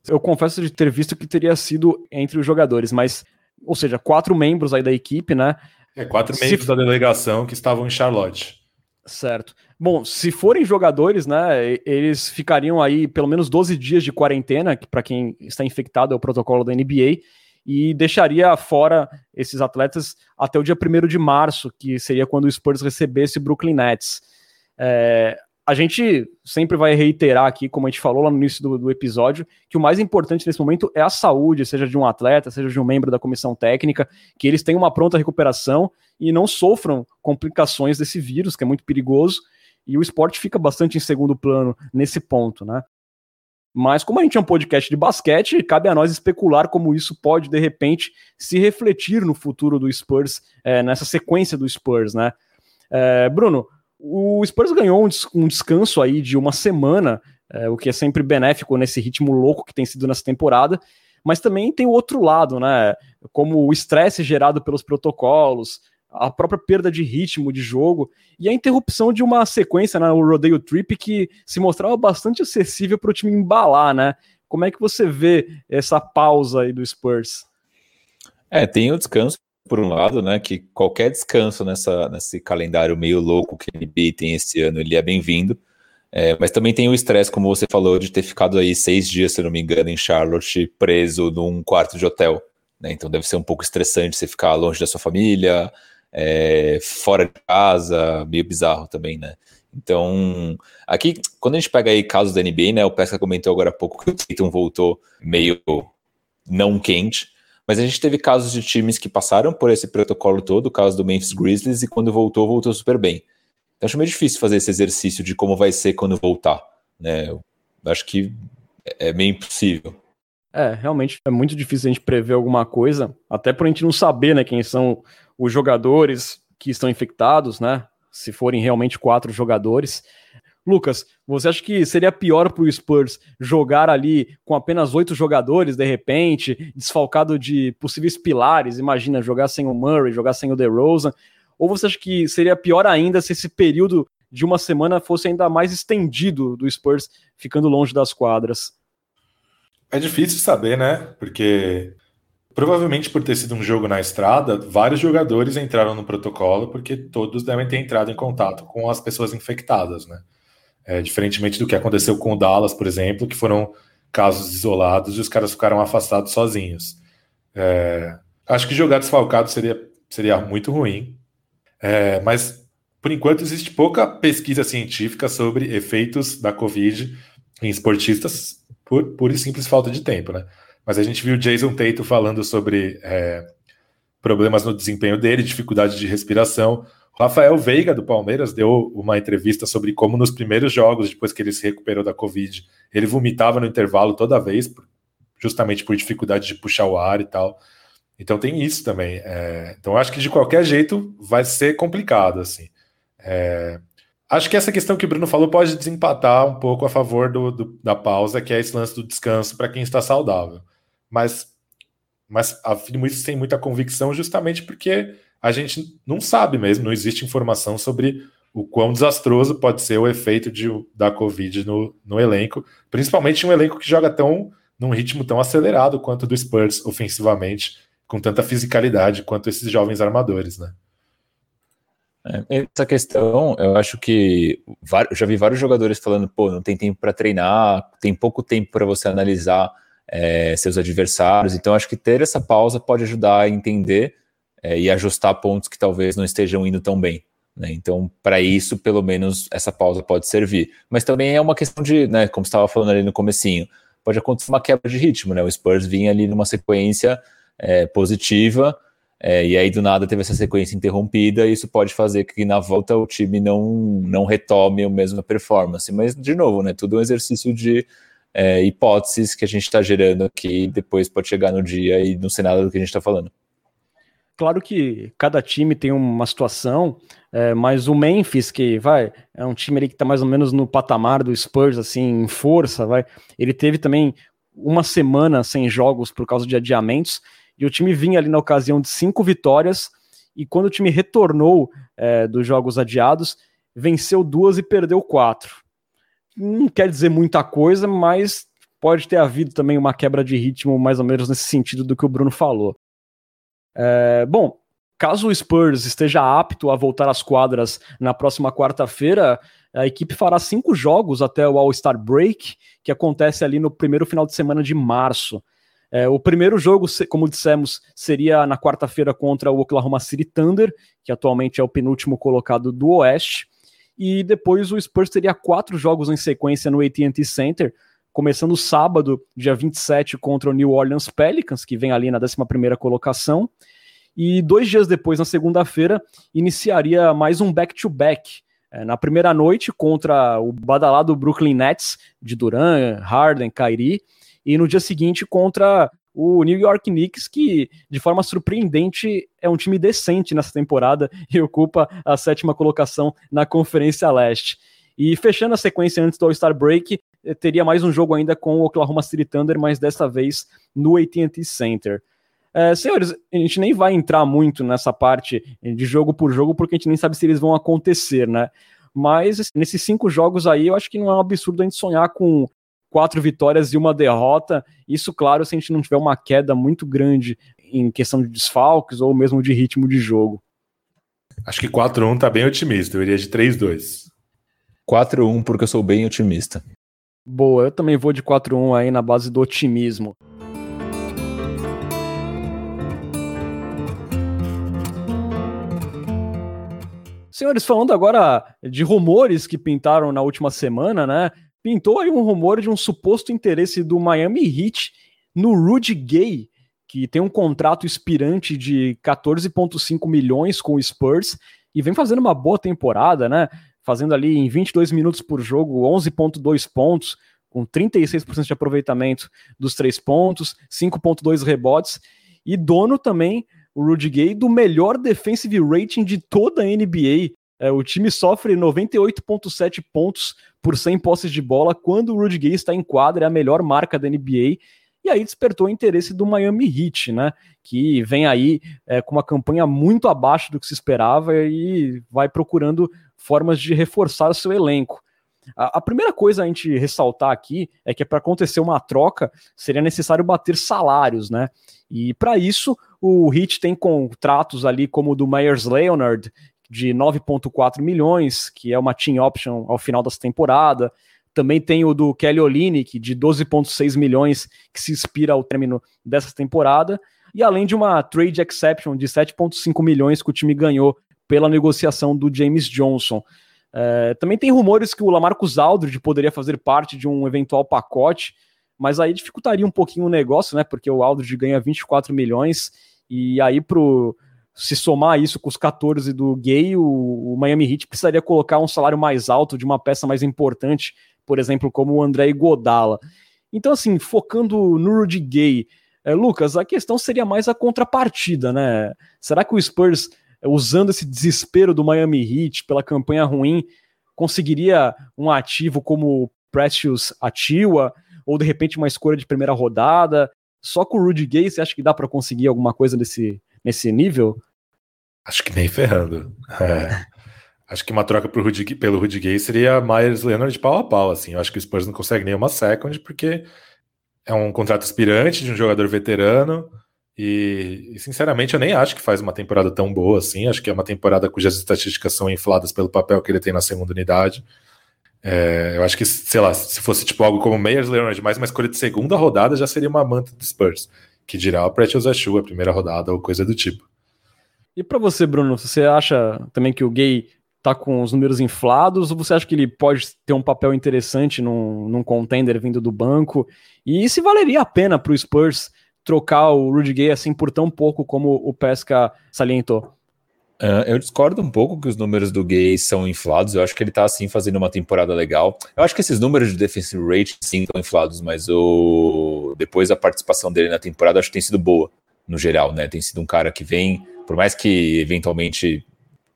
Eu confesso de ter visto que teria sido entre os jogadores, mas ou seja, quatro membros aí da equipe, né? É, quatro se... membros da delegação que estavam em Charlotte. Certo. Bom, se forem jogadores, né, eles ficariam aí pelo menos 12 dias de quarentena, que para quem está infectado é o protocolo da NBA, e deixaria fora esses atletas até o dia 1 de março, que seria quando o Spurs recebesse o Brooklyn Nets. É, a gente sempre vai reiterar aqui, como a gente falou lá no início do, do, episódio, que o mais importante nesse momento é a saúde, seja de um atleta, seja de um membro da comissão técnica, que eles tenham uma pronta recuperação e não sofram complicações desse vírus, que é muito perigoso, e o esporte fica bastante em segundo plano nesse ponto, né? Mas como a gente é um podcast de basquete, cabe a nós especular como isso pode, de repente, se refletir no futuro do Spurs, é, nessa sequência do Spurs, né? É, Bruno, o Spurs ganhou um, descanso aí de uma semana, é, o que é sempre benéfico nesse ritmo louco que tem sido nessa temporada, mas também tem o outro lado, né? Como o estresse gerado pelos protocolos, a própria perda de ritmo de jogo e a interrupção de uma sequência né, Rodeio Trip que se mostrava bastante acessível para o time embalar, né? Como é que você vê essa pausa aí do Spurs? É, tem o descanso por um lado, né, que qualquer descanso nessa, nesse calendário meio louco que a NBA tem esse ano, ele é bem-vindo. É, mas também tem o estresse, como você falou, de ter ficado aí seis dias, se não me engano, em Charlotte, preso num quarto de hotel. Né? Então deve ser um pouco estressante você ficar longe da sua família, é, fora de casa, meio bizarro também, né? Então, aqui, quando a gente pega aí casos da NBA, né? O Pesca comentou agora há pouco que o Tatum voltou meio não quente. Mas a gente teve casos de times que passaram por esse protocolo todo, o caso do Memphis Grizzlies, e quando voltou, voltou super bem. Então acho meio difícil fazer esse exercício de como vai ser quando voltar. Né? Eu acho que é meio impossível. É, realmente é muito difícil a gente prever alguma coisa, até por a gente não saber né, quem são os jogadores que estão infectados, né? Se forem realmente quatro jogadores. Lucas, você acha que seria pior para o Spurs jogar ali com apenas oito jogadores, de repente, desfalcado de possíveis pilares? Imagina, jogar sem o Murray, jogar sem o DeRozan. Ou você acha que seria pior ainda se esse período de uma semana fosse ainda mais estendido do Spurs ficando longe das quadras? É difícil saber, né? Porque provavelmente por ter sido um jogo na estrada, vários jogadores entraram no protocolo porque todos devem ter entrado em contato com as pessoas infectadas, né? É, diferentemente do que aconteceu com o Dallas, por exemplo, que foram casos isolados e os caras ficaram afastados sozinhos. É, acho que jogar desfalcado seria, seria muito ruim, é, mas por enquanto existe pouca pesquisa científica sobre efeitos da Covid em esportistas por e simples falta de tempo, né? Mas a gente viu Jason Tatum falando sobre é, problemas no desempenho dele, dificuldade de respiração. Rafael Veiga, do Palmeiras, deu uma entrevista sobre como nos primeiros jogos, depois que ele se recuperou da Covid, ele vomitava no intervalo toda vez, justamente por dificuldade de puxar o ar e tal. Então tem isso também. É, então acho que de qualquer jeito vai ser complicado, assim. É, acho que essa questão que o Bruno falou pode desempatar um pouco a favor do, do da pausa, que é esse lance do descanso para quem está saudável. Mas, mas afirmo isso sem muita convicção, justamente porque a gente não sabe mesmo, não existe informação sobre o quão desastroso pode ser o efeito de, da Covid no, no elenco, principalmente um elenco que joga tão num ritmo tão acelerado quanto do Spurs ofensivamente, com tanta fisicalidade quanto esses jovens armadores, né? É, essa questão, eu acho que já vi vários jogadores falando, pô, não tem tempo para treinar, tem pouco tempo para você analisar é, seus adversários. Então, acho que ter essa pausa pode ajudar a entender é, e ajustar pontos que talvez não estejam indo tão bem. Né? Então, para isso, pelo menos essa pausa pode servir. Mas também é uma questão de, né, como estava falando ali no comecinho, pode acontecer uma quebra de ritmo, né? O Spurs vinha ali numa sequência é, positiva, é, e aí do nada teve essa sequência interrompida, e isso pode fazer que na volta o time não, não retome a mesma performance. Mas, de novo, né? Tudo um exercício de é, hipóteses que a gente está gerando aqui, depois pode chegar no dia e não ser nada do que a gente está falando. Claro que cada time tem uma situação, é, mas o Memphis, que vai, é um time ali que está mais ou menos no patamar do Spurs, assim, em força, vai. Ele teve também uma semana sem jogos por causa de adiamentos, e o time vinha ali na ocasião de cinco vitórias, e quando o time retornou é, dos jogos adiados, venceu duas e perdeu quatro. Não quer dizer muita coisa, mas pode ter havido também uma quebra de ritmo, mais ou menos nesse sentido do que o Bruno falou. É, bom, caso o Spurs esteja apto a voltar às quadras na próxima quarta-feira, a equipe fará cinco jogos até o All-Star Break, que acontece ali no primeiro final de semana de março. É, o primeiro jogo, como dissemos, seria na quarta-feira contra o Oklahoma City Thunder, que atualmente é o penúltimo colocado do Oeste. E depois o Spurs teria quatro jogos em sequência no AT&T Center, começando sábado, dia 27, contra o New Orleans Pelicans, que vem ali na 11 colocação. E dois dias depois, na segunda-feira, iniciaria mais um back-to-back. É, na primeira noite, contra o badalado Brooklyn Nets, de Duran, Harden, Kyrie. E no dia seguinte, contra o New York Knicks, que de forma surpreendente é um time decente nessa temporada e ocupa a sétima colocação na Conferência Leste. E fechando a sequência antes do All-Star Break, teria mais um jogo ainda com o Oklahoma City Thunder, mas dessa vez no AT&T Center. É, senhores, a gente nem vai entrar muito nessa parte de jogo por jogo, porque a gente nem sabe se eles vão acontecer, né? Mas assim, nesses cinco jogos aí, eu acho que não é um absurdo a gente sonhar com quatro vitórias e uma derrota. Isso, claro, se a gente não tiver uma queda muito grande em questão de desfalques ou mesmo de ritmo de jogo. Acho que 4-1 tá bem otimista, eu iria de 3-2. 4-1 porque eu sou bem otimista. Boa, eu também vou de 4-1 aí na base do otimismo. Senhores, falando agora de rumores que pintaram na última semana, né? Pintou aí um rumor de um suposto interesse do Miami Heat no Rudy Gay, que tem um contrato expirante de 14,5 milhões com o Spurs e vem fazendo uma boa temporada, né? Fazendo ali em 22 minutos por jogo 11,2 pontos, com 36% de aproveitamento dos três pontos, 5,2 rebotes, e dono também, o Rudy Gay, do melhor defensive rating de toda a NBA. É, o time sofre 98,7 pontos por 100 posses de bola quando o Rudy Gay está em quadra, é a melhor marca da NBA. E aí despertou o interesse do Miami Heat, né? Que vem aí é, com uma campanha muito abaixo do que se esperava e vai procurando formas de reforçar seu elenco. A, a primeira coisa a gente ressaltar aqui é que para acontecer uma troca seria necessário bater salários, né? E para isso o Heat tem contratos ali como o do Myers Leonard de 9,4 milhões, que é uma team option ao final dessa temporada. Também tem o do Kelly Olynyk de 12,6 milhões, que se expira ao término dessa temporada. E além de uma trade exception de 7,5 milhões que o time ganhou pela negociação do James Johnson. É, também tem rumores que o Lamarcus Aldridge poderia fazer parte de um eventual pacote, mas aí dificultaria um pouquinho o negócio, né? Porque o Aldridge ganha 24 milhões e aí pro se somar isso com os 14 do Gay, o, o Miami Heat precisaria colocar um salário mais alto de uma peça mais importante, por exemplo, como o André Godala. Então, assim, focando no Rudy Gay, é, Lucas, a questão seria mais a contrapartida, né? Será que o Spurs usando esse desespero do Miami Heat pela campanha ruim, conseguiria um ativo como Precious Atiwa, ou de repente uma escolha de primeira rodada. Só com o Rudy Gay, você acha que dá para conseguir alguma coisa nesse, nesse nível? Acho que nem ferrando. É. Acho que uma troca pro Rudy, pelo Rudy Gay seria Myers Leonard pau a pau. Assim. Eu acho que o Spurs não consegue nenhuma second, porque é um contrato aspirante de um jogador veterano. E, sinceramente, eu nem acho que faz uma temporada tão boa assim. Acho que é uma temporada cujas estatísticas são infladas pelo papel que ele tem na segunda unidade. É, eu acho que, sei lá, se fosse tipo algo como Meyers Leonard, mais uma escolha de segunda rodada, já seria uma manta do Spurs. Que dirá o Precious Achu, a primeira rodada ou coisa do tipo. E para você, Bruno, você acha também que o Gay tá com os números inflados ou você acha que ele pode ter um papel interessante num, num contender vindo do banco? E se valeria a pena para Spurs trocar o Rudy Gay assim por tão pouco como o Pesca salientou? Uh, eu discordo um pouco que os números do Gay são inflados. Eu acho que ele tá assim fazendo uma temporada legal. Eu acho que esses números de defensive rate sim estão inflados, mas o depois a participação dele na temporada acho que tem sido boa no geral, né? Tem sido um cara que vem, por mais que eventualmente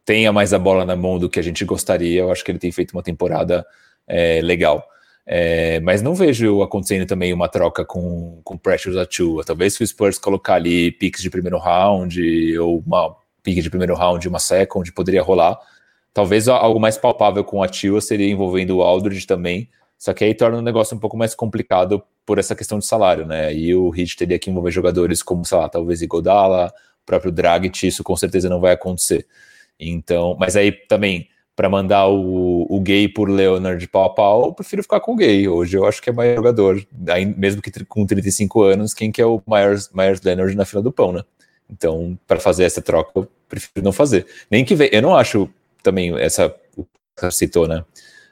tenha mais a bola na mão do que a gente gostaria, eu acho que ele tem feito uma temporada é, legal. É, mas não vejo acontecendo também uma troca com, com Precious Atua. Talvez se o Spurs colocar ali picks de primeiro round, ou uma pick de primeiro round, uma second, poderia rolar. Talvez algo mais palpável com a seria envolvendo o Aldridge também. Só que aí torna o negócio um pouco mais complicado por essa questão de salário, né? E o Heat teria que envolver jogadores como, sei lá, talvez Igodala, próprio Dragic, isso com certeza não vai acontecer. Então, mas aí também para mandar o, o gay por Leonard pau a pau, eu prefiro ficar com o gay. Hoje eu acho que é mais jogador, aí, mesmo que com 35 anos, quem que é o Myers, Myers Leonard na fila do pão, né? Então, para fazer essa troca, eu prefiro não fazer. Nem que eu não acho também essa o que citou, né?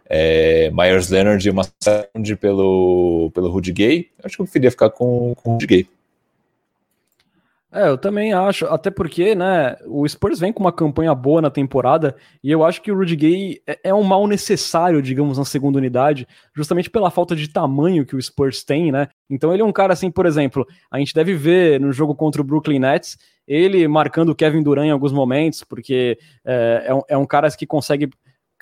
É, Myers Leonard e uma second pelo, pelo Rudy Gay, acho que eu preferia ficar com, com o Rudy Gay. É, eu também acho, até porque, né, o Spurs vem com uma campanha boa na temporada e eu acho que o Rudy Gay é, é um mal necessário, digamos, na segunda unidade, justamente pela falta de tamanho que o Spurs tem, né? Então ele é um cara assim, por exemplo, a gente deve ver no jogo contra o Brooklyn Nets ele marcando o Kevin Durant em alguns momentos, porque é, é, um, é um cara que consegue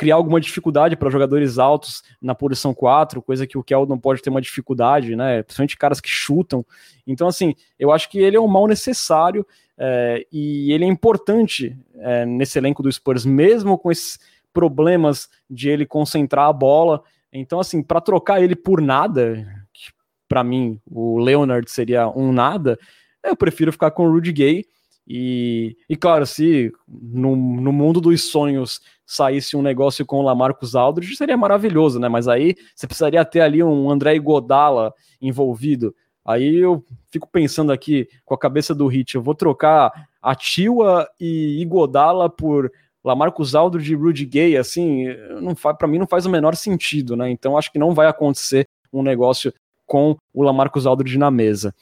criar alguma dificuldade para jogadores altos na posição 4, coisa que o Keldon pode ter uma dificuldade, né? Principalmente caras que chutam. Então, assim, eu acho que ele é um mal necessário é, e ele é importante é, nesse elenco do Spurs, mesmo com esses problemas de ele concentrar a bola. Então, assim, para trocar ele por nada, para mim o Leonard seria um nada, eu prefiro ficar com o Rudy Gay. E, e claro, se no, no mundo dos sonhos saísse um negócio com o Lamarcus Aldridge, seria maravilhoso, né? Mas aí você precisaria ter ali um André Godala envolvido. Aí eu fico pensando aqui com a cabeça do Hit, eu vou trocar a Tiwa e Igodala por Lamarcus Aldridge e Rudy Gay, assim, não para mim não faz o menor sentido, né? Então acho que não vai acontecer um negócio com o Lamarcus Aldridge na mesa.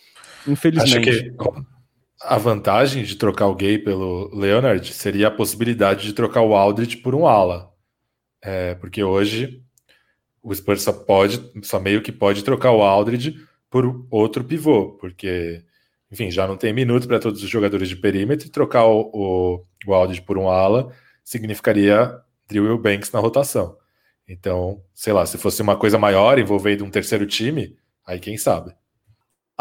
Infelizmente. Acho que a vantagem de trocar o Gay pelo Leonard seria a possibilidade de trocar o Aldridge por um ala. É, porque hoje o Spurs só pode, só meio que pode trocar o Aldridge por outro pivô, porque, enfim, já não tem minuto para todos os jogadores de perímetro e trocar o, o, o Aldridge por um ala significaria Drew Banks na rotação. Então, sei lá, se fosse uma coisa maior envolvendo um terceiro time, aí quem sabe.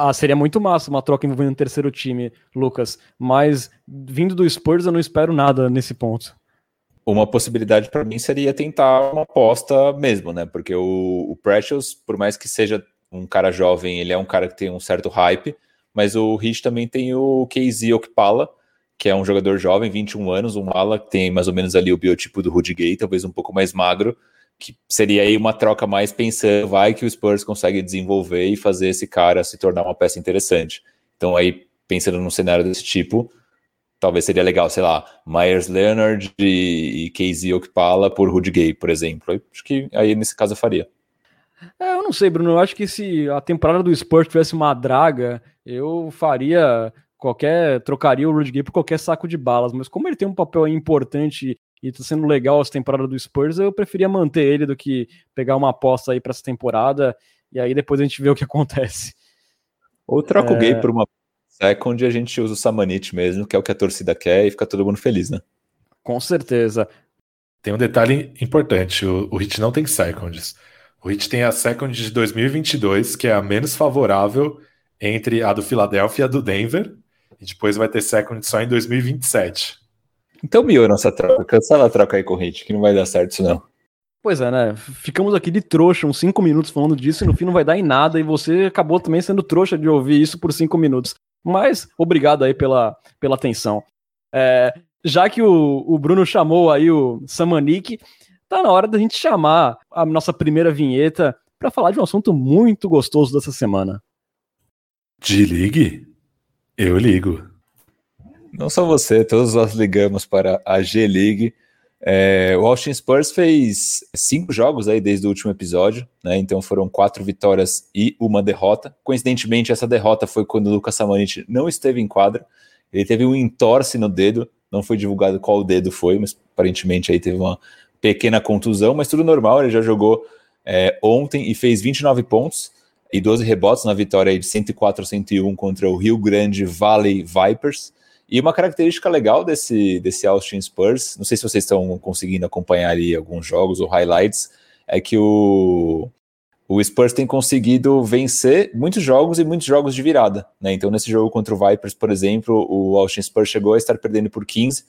Ah, seria muito massa uma troca envolvendo um terceiro time, Lucas. Mas vindo do Spurs, eu não espero nada nesse ponto. Uma possibilidade para mim seria tentar uma aposta mesmo, né? Porque o, o Precious, por mais que seja um cara jovem, ele é um cara que tem um certo hype, mas o Rich também tem o KZ Okpala, que é um jogador jovem, 21 anos, um ala que tem mais ou menos ali o biotipo do Rudy Gay, talvez um pouco mais magro, que seria aí uma troca mais pensando, vai que o Spurs consegue desenvolver e fazer esse cara se tornar uma peça interessante. Então aí, pensando num cenário desse tipo, talvez seria legal, sei lá, Myers Leonard e, Casey Okpala por Rudy Gay, por exemplo. Acho que aí nesse caso eu faria. É, eu não sei, Bruno. Eu acho que se a temporada do Spurs tivesse uma draga, eu faria qualquer. trocaria o Rudy Gay por qualquer saco de balas. Mas como ele tem um papel importante e tá sendo legal essa temporada do Spurs, eu preferia manter ele do que pegar uma aposta aí para essa temporada. E aí depois a gente vê o que acontece. Ou troca é... o Gay por uma second e a gente usa o Samanit mesmo, que é o que a torcida quer, e fica todo mundo feliz, né? Com certeza. Tem um detalhe importante: o, o Hit não tem seconds. O Hit tem a second de 2022, que é a menos favorável entre a do Philadelphia e a do Denver, e depois vai ter second só em 2027. Então miou nossa troca, cancela a troca aí com o Hit, que não vai dar certo isso não. Pois é, né? Ficamos aqui de trouxa uns cinco minutos falando disso e no fim não vai dar em nada, e você acabou também sendo trouxa de ouvir isso por cinco minutos. Mas obrigado aí pela, pela atenção. É, já que o, o Bruno chamou aí o Samanik, tá na hora da gente chamar a nossa primeira vinheta para falar de um assunto muito gostoso dessa semana. De ligue? Eu ligo. Não só você, todos nós ligamos para a G-League. É, o Austin Spurs fez cinco jogos aí desde o último episódio, né? Então foram quatro vitórias e uma derrota. Coincidentemente, essa derrota foi quando o Lucas Samanit não esteve em quadra. Ele teve um entorse no dedo, não foi divulgado qual dedo foi, mas aparentemente aí teve uma pequena contusão, mas tudo normal. Ele já jogou é, ontem e fez 29 pontos e 12 rebotes na vitória de 104 a 101 contra o Rio Grande Valley Vipers. E uma característica legal desse, desse Austin Spurs, não sei se vocês estão conseguindo acompanhar ali alguns jogos ou highlights, é que o, o Spurs tem conseguido vencer muitos jogos e muitos jogos de virada. Né? Então, nesse jogo contra o Vipers, por exemplo, o Austin Spurs chegou a estar perdendo por 15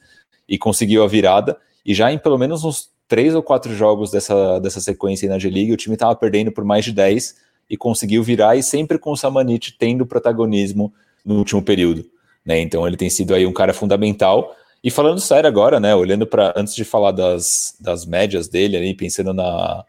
e conseguiu a virada. E já em pelo menos uns três ou quatro jogos dessa, dessa sequência na G-League, o time estava perdendo por mais de 10 e conseguiu virar, e sempre com o Samanit tendo protagonismo no último período né? Então ele tem sido aí um cara fundamental. E falando sério agora, né? Olhando para antes de falar das, das médias dele ali, pensando na,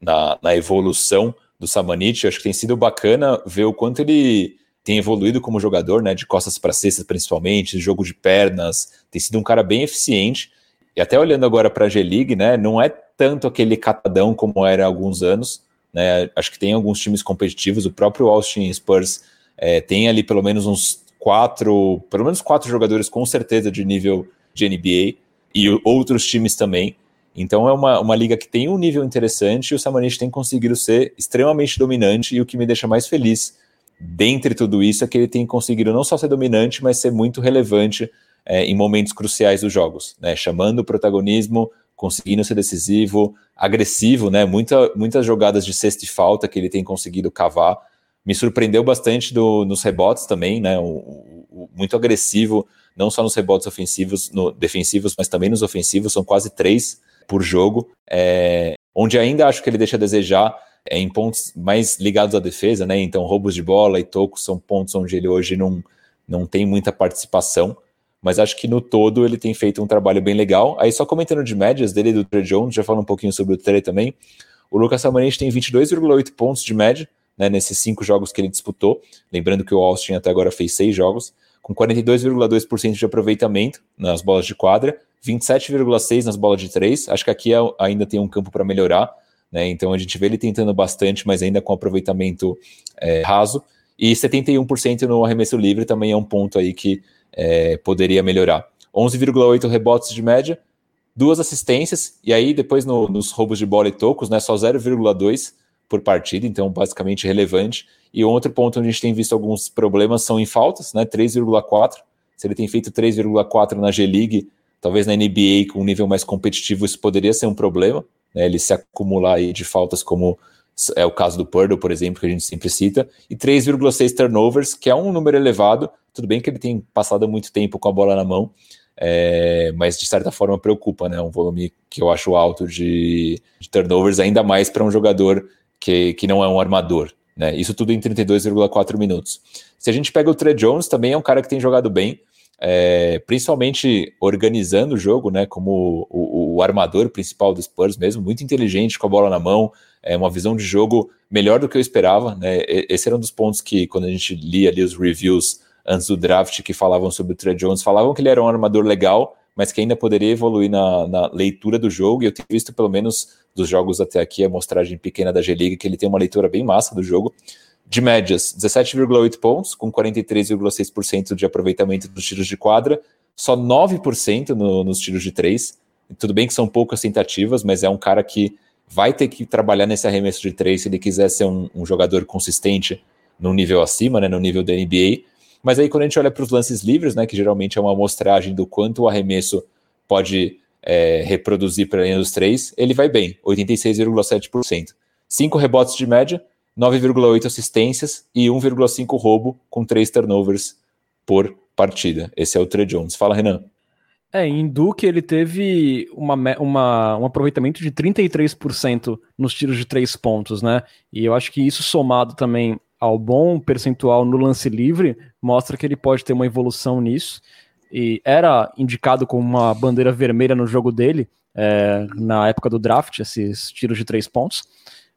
na, na evolução do Samanit, acho que tem sido bacana ver o quanto ele tem evoluído como jogador, né? De costas para cestas principalmente, jogo de pernas, tem sido um cara bem eficiente. E até olhando agora para a G-League, né? Não é tanto aquele catadão como era há alguns anos, né? Acho que tem alguns times competitivos. O próprio Austin Spurs é, tem ali pelo menos uns quatro, pelo menos quatro jogadores com certeza de nível de NBA e outros times também. Então é uma, uma liga que tem um nível interessante e o Samanich tem conseguido ser extremamente dominante e o que me deixa mais feliz dentre tudo isso é que ele tem conseguido não só ser dominante, mas ser muito relevante é, em momentos cruciais dos jogos, né? chamando o protagonismo, conseguindo ser decisivo, agressivo, né? Muita, muitas jogadas de cesta e falta que ele tem conseguido cavar me surpreendeu bastante do, nos rebotes também, né? O, o, muito agressivo, não só nos rebotes ofensivos, no, defensivos, mas também nos ofensivos, são quase três por jogo. É, onde ainda acho que ele deixa a desejar é em pontos mais ligados à defesa, né? Então, roubos de bola e tocos são pontos onde ele hoje não, não tem muita participação. Mas acho que no todo ele tem feito um trabalho bem legal. Aí, só comentando de médias dele do Trey Jones, já falo um pouquinho sobre o Trey também. O Lucas Samanich tem 22,8 pontos de média, né, nesses cinco jogos que ele disputou. Lembrando que o Austin até agora fez seis jogos, com 42,2% de aproveitamento nas bolas de quadra, 27,6% nas bolas de três. Acho que aqui é, ainda tem um campo para melhorar. Né, então a gente vê ele tentando bastante, mas ainda com aproveitamento é, raso. E 71% no arremesso livre também é um ponto aí que é, poderia melhorar. 11,8 rebotes de média, duas assistências, e aí depois no, nos roubos de bola e tocos, né, só 0,2 por partida, então basicamente relevante. E outro ponto onde a gente tem visto alguns problemas são em faltas, né? 3,4. Se ele tem feito 3,4 na G-League, Talvez na NBA, com um nível mais competitivo, isso poderia ser um problema, né? Ele se acumular aí de faltas como é o caso do Purdle, por exemplo, que a gente sempre cita, e 3,6 turnovers, que é um número elevado. Tudo bem que ele tem passado muito tempo com a bola na mão, é, mas de certa forma preocupa, né? Um volume que eu acho alto de, de turnovers, ainda mais para um jogador que, que não é um armador. Né? Isso tudo em 32,4 minutos. Se a gente pega o Trey Jones, também é um cara que tem jogado bem, é, principalmente organizando o jogo, né, como o, o, armador principal do Spurs mesmo, muito inteligente com a bola na mão, é uma visão de jogo melhor do que eu esperava, né, esse era um dos pontos que quando a gente lia ali os reviews antes do draft que falavam sobre o Trey Jones, falavam que ele era um armador legal, mas que ainda poderia evoluir na, na leitura do jogo, e eu tenho visto pelo menos dos jogos até aqui, a mostragem pequena da G-League, que ele tem uma leitura bem massa do jogo, de médias, 17,8 pontos, com 43,6% de aproveitamento dos tiros de quadra, só 9% no, nos tiros de três. Tudo bem que são poucas tentativas, mas é um cara que vai ter que trabalhar nesse arremesso de três se ele quiser ser um, um jogador consistente no nível acima, né, no nível da NBA. Mas aí quando a gente olha para os lances livres, né, que geralmente é uma amostragem do quanto o arremesso pode é, reproduzir para a linha dos três, ele vai bem, 86,7%. Cinco rebotes de média, 9,8 assistências e 1,5 roubo com 3 turnovers por partida. Esse é o Trey Jones. Fala, Renan. É, em Duke ele teve uma, uma, um aproveitamento de 33% nos tiros de três pontos, né? E eu acho que isso somado também ao bom percentual no lance livre mostra que ele pode ter uma evolução nisso. E era indicado como uma bandeira vermelha no jogo dele é, na época do draft, esses tiros de três pontos.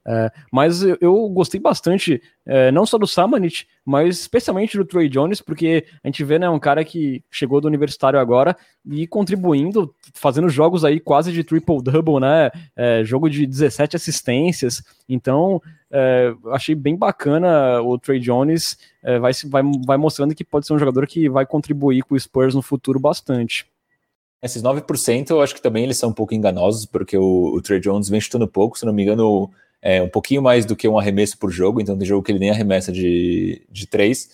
É, mas eu, eu, gostei bastante, é, não só do Samanit, mas especialmente do Trey Jones, porque a gente vê, né, um cara que chegou do universitário agora e contribuindo, fazendo jogos aí quase de triple-double, né, é, jogo de 17 assistências, então é, achei bem bacana o Trey Jones, é, vai, vai, vai mostrando que pode ser um jogador que vai contribuir com o Spurs no futuro bastante. Esses 9% eu acho que também eles são um pouco enganosos, porque o, o Trey Jones vem chutando pouco, se não me engano é, um pouquinho mais do que um arremesso por jogo, então tem jogo que ele nem arremessa de, de três.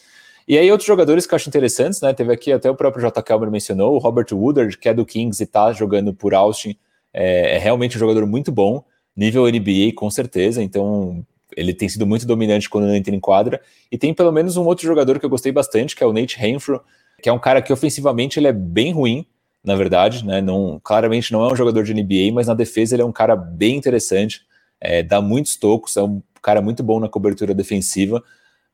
E aí outros jogadores que eu acho interessantes, né? Teve aqui até o próprio J. Kelmer mencionou, o Robert Woodard, que é do Kings e tá jogando por Austin, é, é realmente um jogador muito bom, nível NBA com certeza, então ele tem sido muito dominante quando entra em quadra. E tem pelo menos um outro jogador que eu gostei bastante, que é o Nate Renfro, que é um cara que ofensivamente ele é bem ruim, na verdade, né? Não, claramente não é um jogador de NBA, mas na defesa ele é um cara bem interessante é, dá muitos tocos, é um cara muito bom na cobertura defensiva.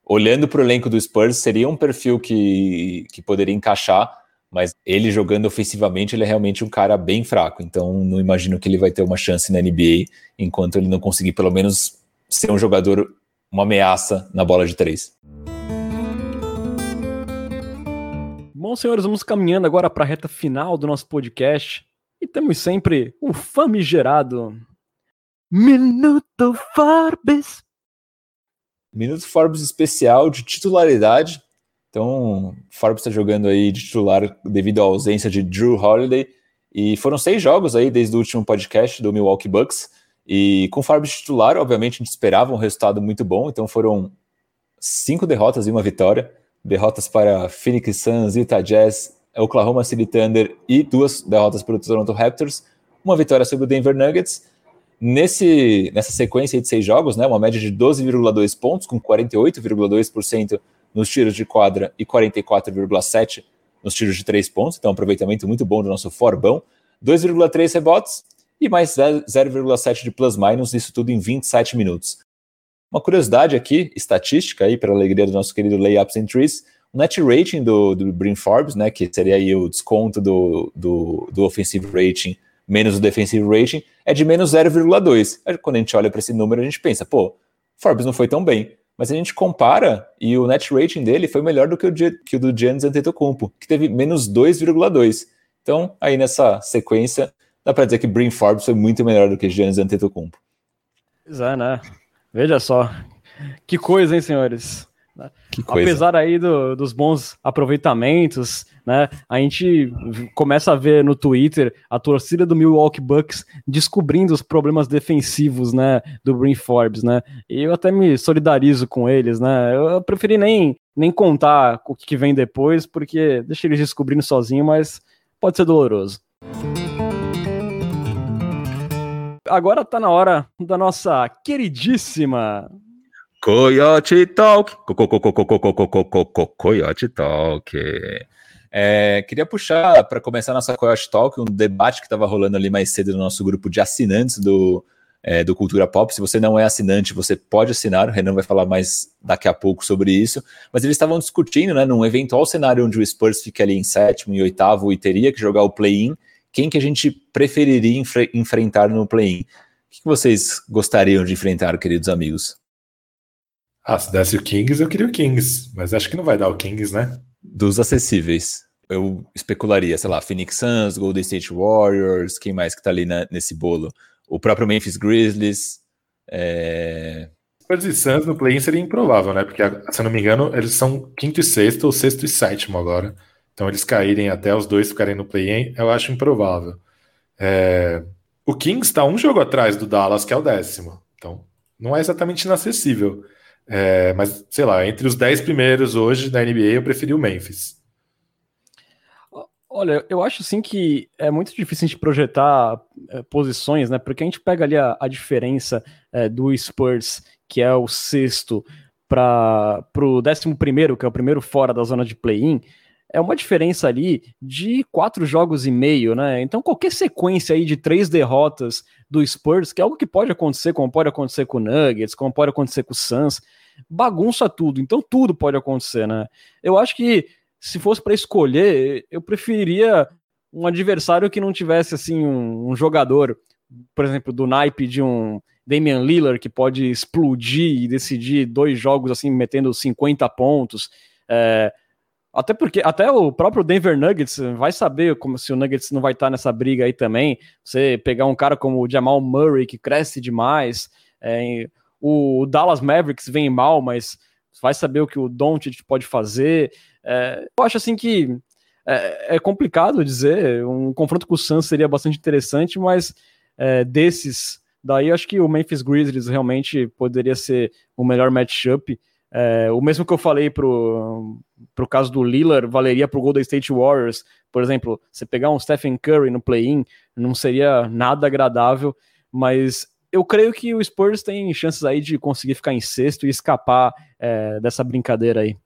Olhando para o elenco do Spurs, seria um perfil que, que poderia encaixar, mas ele jogando ofensivamente, ele é realmente um cara bem fraco. Então, não imagino que ele vai ter uma chance na NBA enquanto ele não conseguir, pelo menos, ser um jogador, uma ameaça na bola de três. Bom, senhores, vamos caminhando agora para a reta final do nosso podcast. E temos sempre o famigerado Minuto Forbes. Minuto Forbes especial de titularidade. Então, Forbes está jogando aí de titular devido à ausência de Drew Holiday. E foram seis jogos aí desde o último podcast do Milwaukee Bucks. E com Forbes titular, obviamente, a gente esperava um resultado muito bom. Então foram cinco derrotas e uma vitória. Derrotas para Phoenix Suns, Utah Jazz, Oklahoma City Thunder e duas derrotas para o Toronto Raptors. Uma vitória sobre o Denver Nuggets. Nesse, nessa sequência de seis jogos, né, uma média de 12,2 pontos, com 48,2% nos tiros de quadra e 44,7% nos tiros de três pontos, então um aproveitamento muito bom do nosso Forbão, 2,3 rebotes e mais 0,7 de plus-minus, isso tudo em 27 minutos. Uma curiosidade aqui, estatística aí, para alegria do nosso querido Layups and Trees, o net rating do, do Brin Forbes, né, que seria aí o desconto do, do, do offensive rating menos o defensive rating, é de menos 0,2. Quando a gente olha para esse número, a gente pensa, pô, Forbes não foi tão bem. Mas a gente compara e o net rating dele foi melhor do que o, que o do Giannis Antetokounmpo, que teve menos 2,2. Então, aí nessa sequência, dá para dizer que Brin Forbes foi muito melhor do que Giannis Antetokounmpo. Pois é, né? Veja só. Que coisa, hein, senhores? Apesar aí do, dos bons aproveitamentos, né? A gente começa a ver no Twitter a torcida do Milwaukee Bucks descobrindo os problemas defensivos, né? Do Brin Forbes, né? E eu até me solidarizo com eles, né? Eu preferi nem, nem contar o que vem depois, porque deixa eles descobrindo sozinho, mas pode ser doloroso. Agora tá na hora da nossa queridíssima Coyote Talk. Coyote Talk. É, queria puxar para começar nossa Coyote Talk um debate que estava rolando ali mais cedo no nosso grupo de assinantes do, é, do Cultura Pop. Se você não é assinante, você pode assinar. O Renan vai falar mais daqui a pouco sobre isso. Mas eles estavam discutindo, né, num eventual cenário onde o Spurs fica ali em sétimo e oitavo e teria que jogar o play-in, quem que a gente preferiria enfre enfrentar no play-in? O que vocês gostariam de enfrentar, queridos amigos? Ah, se desse o Kings, eu queria o Kings, mas acho que não vai dar o Kings, né? Dos acessíveis, eu especularia, sei lá, Phoenix Suns, Golden State Warriors, quem mais que tá ali na, nesse bolo? O próprio Memphis Grizzlies. É... Spurs e Suns no play-in seria improvável, né? Porque, se eu não me engano, eles são quinto e sexto, ou sexto e sétimo agora. Então, eles caírem até os dois ficarem no play-in, eu acho improvável. É... O Kings está um jogo atrás do Dallas, que é o décimo. Então, não é exatamente inacessível. É... Mas, sei lá, entre os dez primeiros hoje da NBA, eu preferi o Memphis. Olha, eu acho assim que é muito difícil a gente projetar é, posições, né? Porque a gente pega ali a, a diferença é, do Spurs, que é o sexto, para o décimo primeiro, que é o primeiro fora da zona de play-in, é uma diferença ali de quatro jogos e meio, né? Então qualquer sequência aí de três derrotas do Spurs, que é algo que pode acontecer, como pode acontecer com o Nuggets, como pode acontecer com o Suns, bagunça tudo. Então tudo pode acontecer, né? Eu acho que se fosse para escolher, eu preferiria um adversário que não tivesse assim um, um, jogador, por exemplo, do naipe de um Damian Lillard que pode explodir e decidir dois jogos assim metendo 50 pontos. É, até porque até o próprio Denver Nuggets vai saber como se o Nuggets não vai estar nessa briga aí também. Você pegar um cara como o Jamal Murray que cresce demais, é, o Dallas Mavericks vem mal, mas vai saber o que o Doncic pode fazer. É, eu acho assim que é, é, complicado dizer, um confronto com o Suns seria bastante interessante, mas é, desses, daí acho que o Memphis Grizzlies realmente poderia ser o melhor matchup. É, o mesmo que eu falei pro, pro caso do Lillard, valeria pro Golden State Warriors. Por exemplo, você pegar um Stephen Curry no play-in, não seria nada agradável, mas eu creio que o Spurs tem chances aí de conseguir ficar em sexto e escapar é, dessa brincadeira aí.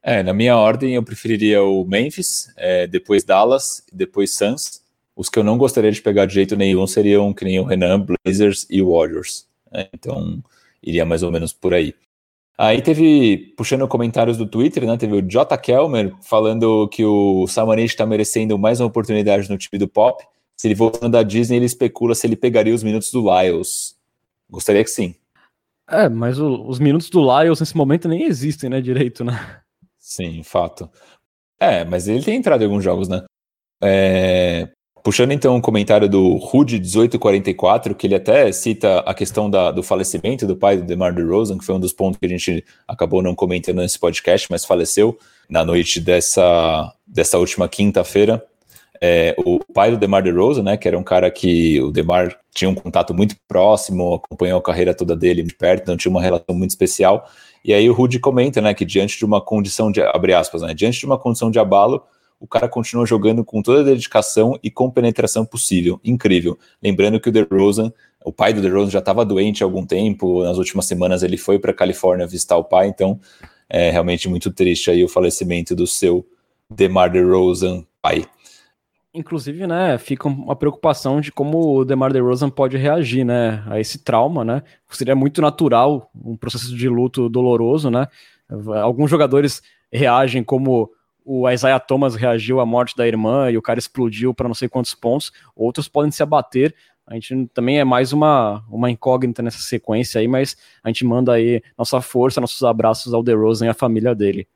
É, na minha ordem eu preferiria o Memphis, é, depois Dallas, depois Suns. Os que eu não gostaria de pegar de jeito nenhum seriam que nem o Renan, Blazers e Warriors. Né? Então iria mais ou menos por aí. Aí teve, puxando comentários do Twitter, né, teve o J. Kelmer falando que o Samanich está merecendo mais uma oportunidade no time do Pop. Se ele voltando da Disney, ele especula se ele pegaria os minutos do Lyles. Gostaria que sim. É, mas o, os minutos do Lyles nesse momento nem existem, né, direito, né? Sim, fato. É, mas ele tem entrado em alguns jogos, né? É, puxando então um comentário do Rude1844, que ele até cita a questão da, do falecimento do pai do DeMar DeRozan, que foi um dos pontos que a gente acabou não comentando nesse podcast, mas faleceu na noite dessa, dessa última quinta-feira. É, o pai do DeMar DeRozan, né, que era um cara que o DeMar tinha um contato muito próximo, acompanhou a carreira toda dele de perto, então tinha uma relação muito especial. E aí o Rudy comenta, né, que diante de uma condição de, abre aspas, né, diante de uma condição de abalo, o cara continua jogando com toda a dedicação e com penetração possível. Incrível. Lembrando que o DeRozan, o pai do DeRozan já estava doente há algum tempo, nas últimas semanas ele foi para a Califórnia visitar o pai, então é realmente muito triste aí o falecimento do seu DeMar DeRozan pai. Inclusive, né, fica uma preocupação de como o DeMar DeRozan pode reagir, né, a esse trauma, né? Seria muito natural um processo de luto doloroso, né? Alguns jogadores reagem como o Isaiah Thomas reagiu à morte da irmã e o cara explodiu para não sei quantos pontos. Outros podem se abater. A gente também é mais uma, uma incógnita nessa sequência aí, mas a gente manda aí nossa força, nossos abraços ao DeRozan e à família dele.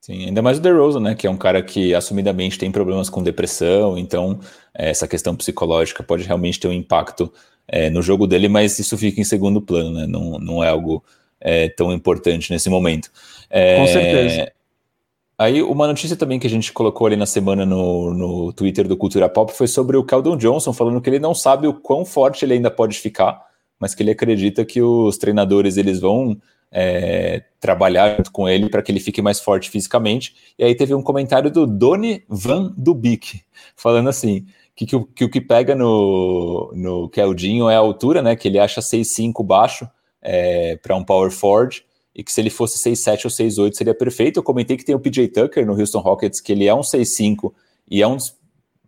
Sim, ainda mais o DeRozan, né, que é um cara que assumidamente tem problemas com depressão, então é, essa questão psicológica pode realmente ter um impacto é, no jogo dele, mas isso fica em segundo plano, né, não, não é algo é, tão importante nesse momento. É, com certeza. Aí, uma notícia também que a gente colocou ali na semana no, no Twitter do Cultura Pop foi sobre o Keldon Johnson, falando que ele não sabe o quão forte ele ainda pode ficar, mas que ele acredita que os treinadores eles vão é, trabalhar junto com ele para que ele fique mais forte fisicamente. E aí teve um comentário do Doni Van Dubik, falando assim, que, que, que o que pega no, no Keldinho é a altura, né? Que ele acha 6'5 baixo é, para um power forward e que se ele fosse 6'7 ou 6'8 seria perfeito. Eu comentei que tem o PJ Tucker no Houston Rockets, que ele é um 6'5 e é um dos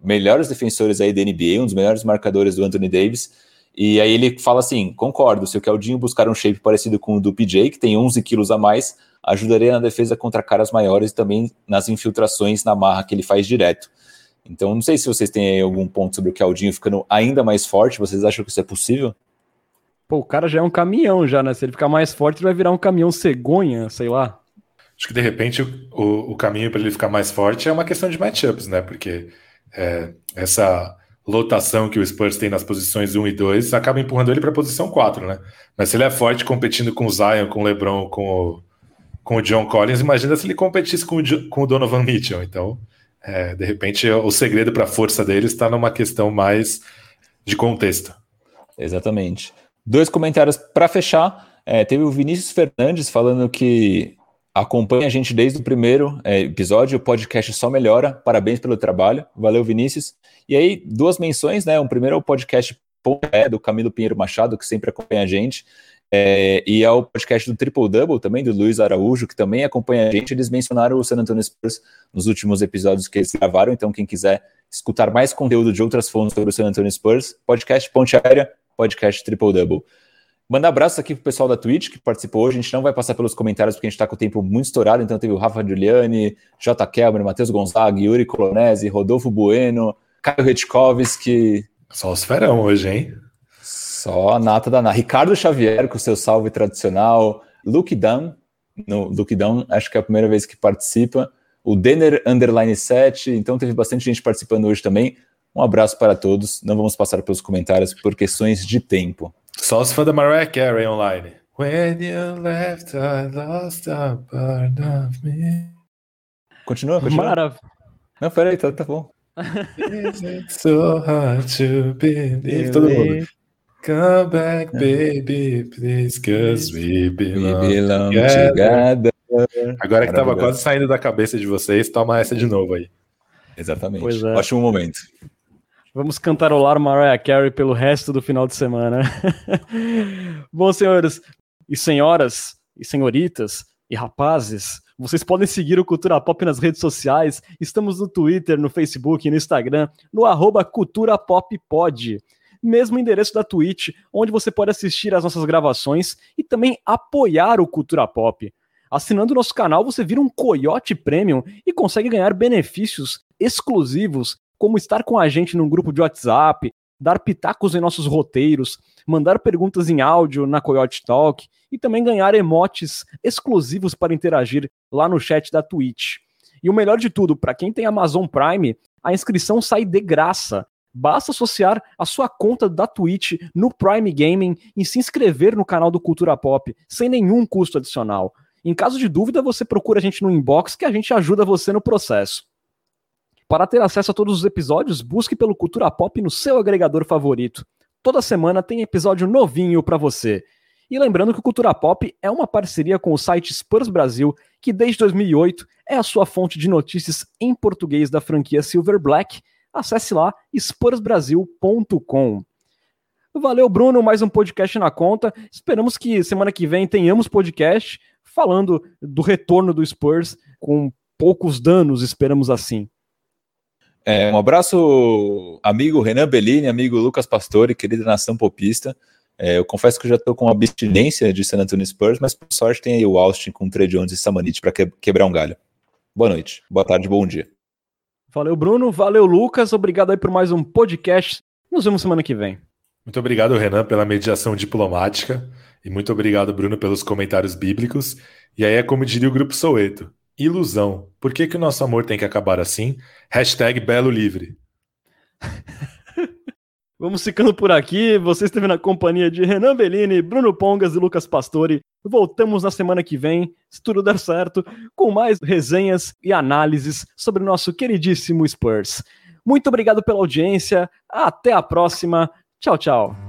melhores defensores aí da NBA, um dos melhores marcadores do Anthony Davis. E aí ele fala assim: concordo, se o Keldinho buscar um shape parecido com o do PJ, que tem 11 quilos a mais, ajudaria na defesa contra caras maiores e também nas infiltrações na marra que ele faz direto. Então, não sei se vocês têm algum ponto sobre o Keldinho ficando ainda mais forte, vocês acham que isso é possível? Pô, o cara já é um caminhão já, né? Se ele ficar mais forte, ele vai virar um caminhão cegonha, sei lá. Acho que de repente o, o caminho para ele ficar mais forte é uma questão de matchups, né? Porque é, essa lotação que o Spurs tem nas posições 1 e 2 acaba empurrando ele para a posição 4, né? Mas se ele é forte competindo com o Zion, com o LeBron, com o, com o John Collins, imagina se ele competisse com o, com o Donovan Mitchell. Então, é, de repente, o segredo para a força dele está numa questão mais de contexto. Exatamente. Dois comentários para fechar. É, teve o Vinícius Fernandes falando que acompanha a gente desde o primeiro é, episódio, o podcast só melhora. Parabéns pelo trabalho. Valeu, Vinícius. E aí, duas menções, né? O primeiro é o podcast do Camilo Pinheiro Machado, que sempre acompanha a gente. É, e é o podcast do Triple Double também, do Luiz Araújo, que também acompanha a gente. Eles mencionaram o San Antonio Spurs nos últimos episódios que eles gravaram, então quem quiser escutar mais conteúdo de outras fontes sobre o San Antonio Spurs, podcast Ponte Aérea, podcast Triple Double. Manda abraços aqui pro pessoal da Twitch que participou hoje. A gente não vai passar pelos comentários porque a gente está com o tempo muito estourado. Então teve o Rafa Giuliani, J. Kelmer, Matheus Gonzaga, Yuri Colonese, Rodolfo Bueno, Caio Retkovski. Só os ferão hoje, hein? Só a nata da nata. Ricardo Xavier com seu salve tradicional. Luke Dunn, no Luke Dunn, acho que é a primeira vez que participa. O Denner Underline 7, então teve bastante gente participando hoje também. Um abraço para todos. Não vamos passar pelos comentários por questões de tempo. Só os fãs da Mariah Carey online. When you left, I lost a part of me. Continua, continua. Maravilha. Não, peraí, tá, tá bom. Is it so hard to believe? Todo mundo. Come back, baby, please, cause we belong, We belong together. Agora que tava quase saindo da cabeça de vocês, toma essa de novo aí. Exatamente. É. Ótimo momento. Vamos cantarolar Mariah Carey pelo resto do final de semana. Bom, senhores e senhoras e senhoritas e rapazes, vocês podem seguir o Cultura Pop nas redes sociais. Estamos no Twitter, no Facebook no Instagram, no arroba Cultura Pop Pod. Mesmo endereço da Twitch, onde você pode assistir às nossas gravações e também apoiar o Cultura Pop. Assinando o nosso canal, você vira um Coyote Premium e consegue ganhar benefícios exclusivos, como estar com a gente num grupo de WhatsApp, dar pitacos em nossos roteiros, mandar perguntas em áudio na Coyote Talk e também ganhar emotes exclusivos para interagir lá no chat da Twitch. E o melhor de tudo, para quem tem Amazon Prime, a inscrição sai de graça. Basta associar a sua conta da Twitch no Prime Gaming e se inscrever no canal do Cultura Pop, sem nenhum custo adicional. Em caso de dúvida, você procura a gente no inbox que a gente ajuda você no processo. Para ter acesso a todos os episódios, busque pelo Cultura Pop no seu agregador favorito. Toda semana tem episódio novinho para você. E lembrando que o Cultura Pop é uma parceria com o site Spurs Brasil, que desde 2008 é a sua fonte de notícias em português da franquia Silver Black. Acesse lá spursbrasil.com. Valeu, Bruno, mais um podcast na conta. Esperamos que semana que vem tenhamos podcast falando do retorno do Spurs com poucos danos, esperamos assim. É, um abraço, amigo Renan Bellini, amigo Lucas Pastore, querida nação popista. É, eu confesso que eu já estou com abstinência de San Antonio Spurs, mas por sorte tem aí o Austin com Trey Jones e Samanit para que, quebrar um galho. Boa noite, boa tarde, bom dia. Valeu, Bruno. Valeu, Lucas. Obrigado aí por mais um podcast. Nos vemos semana que vem. Muito obrigado, Renan, pela mediação diplomática. E muito obrigado, Bruno, pelos comentários bíblicos. E aí é como diria o Grupo Soueto. Ilusão. Por que, que o nosso amor tem que acabar assim? Hashtag Belo Livre. Vamos ficando por aqui. Você esteve na companhia de Renan Bellini, Bruno Pongas e Lucas Pastore. Voltamos na semana que vem, se tudo der certo, com mais resenhas e análises sobre o nosso queridíssimo Spurs. Muito obrigado pela audiência. Até a próxima. Tchau, tchau.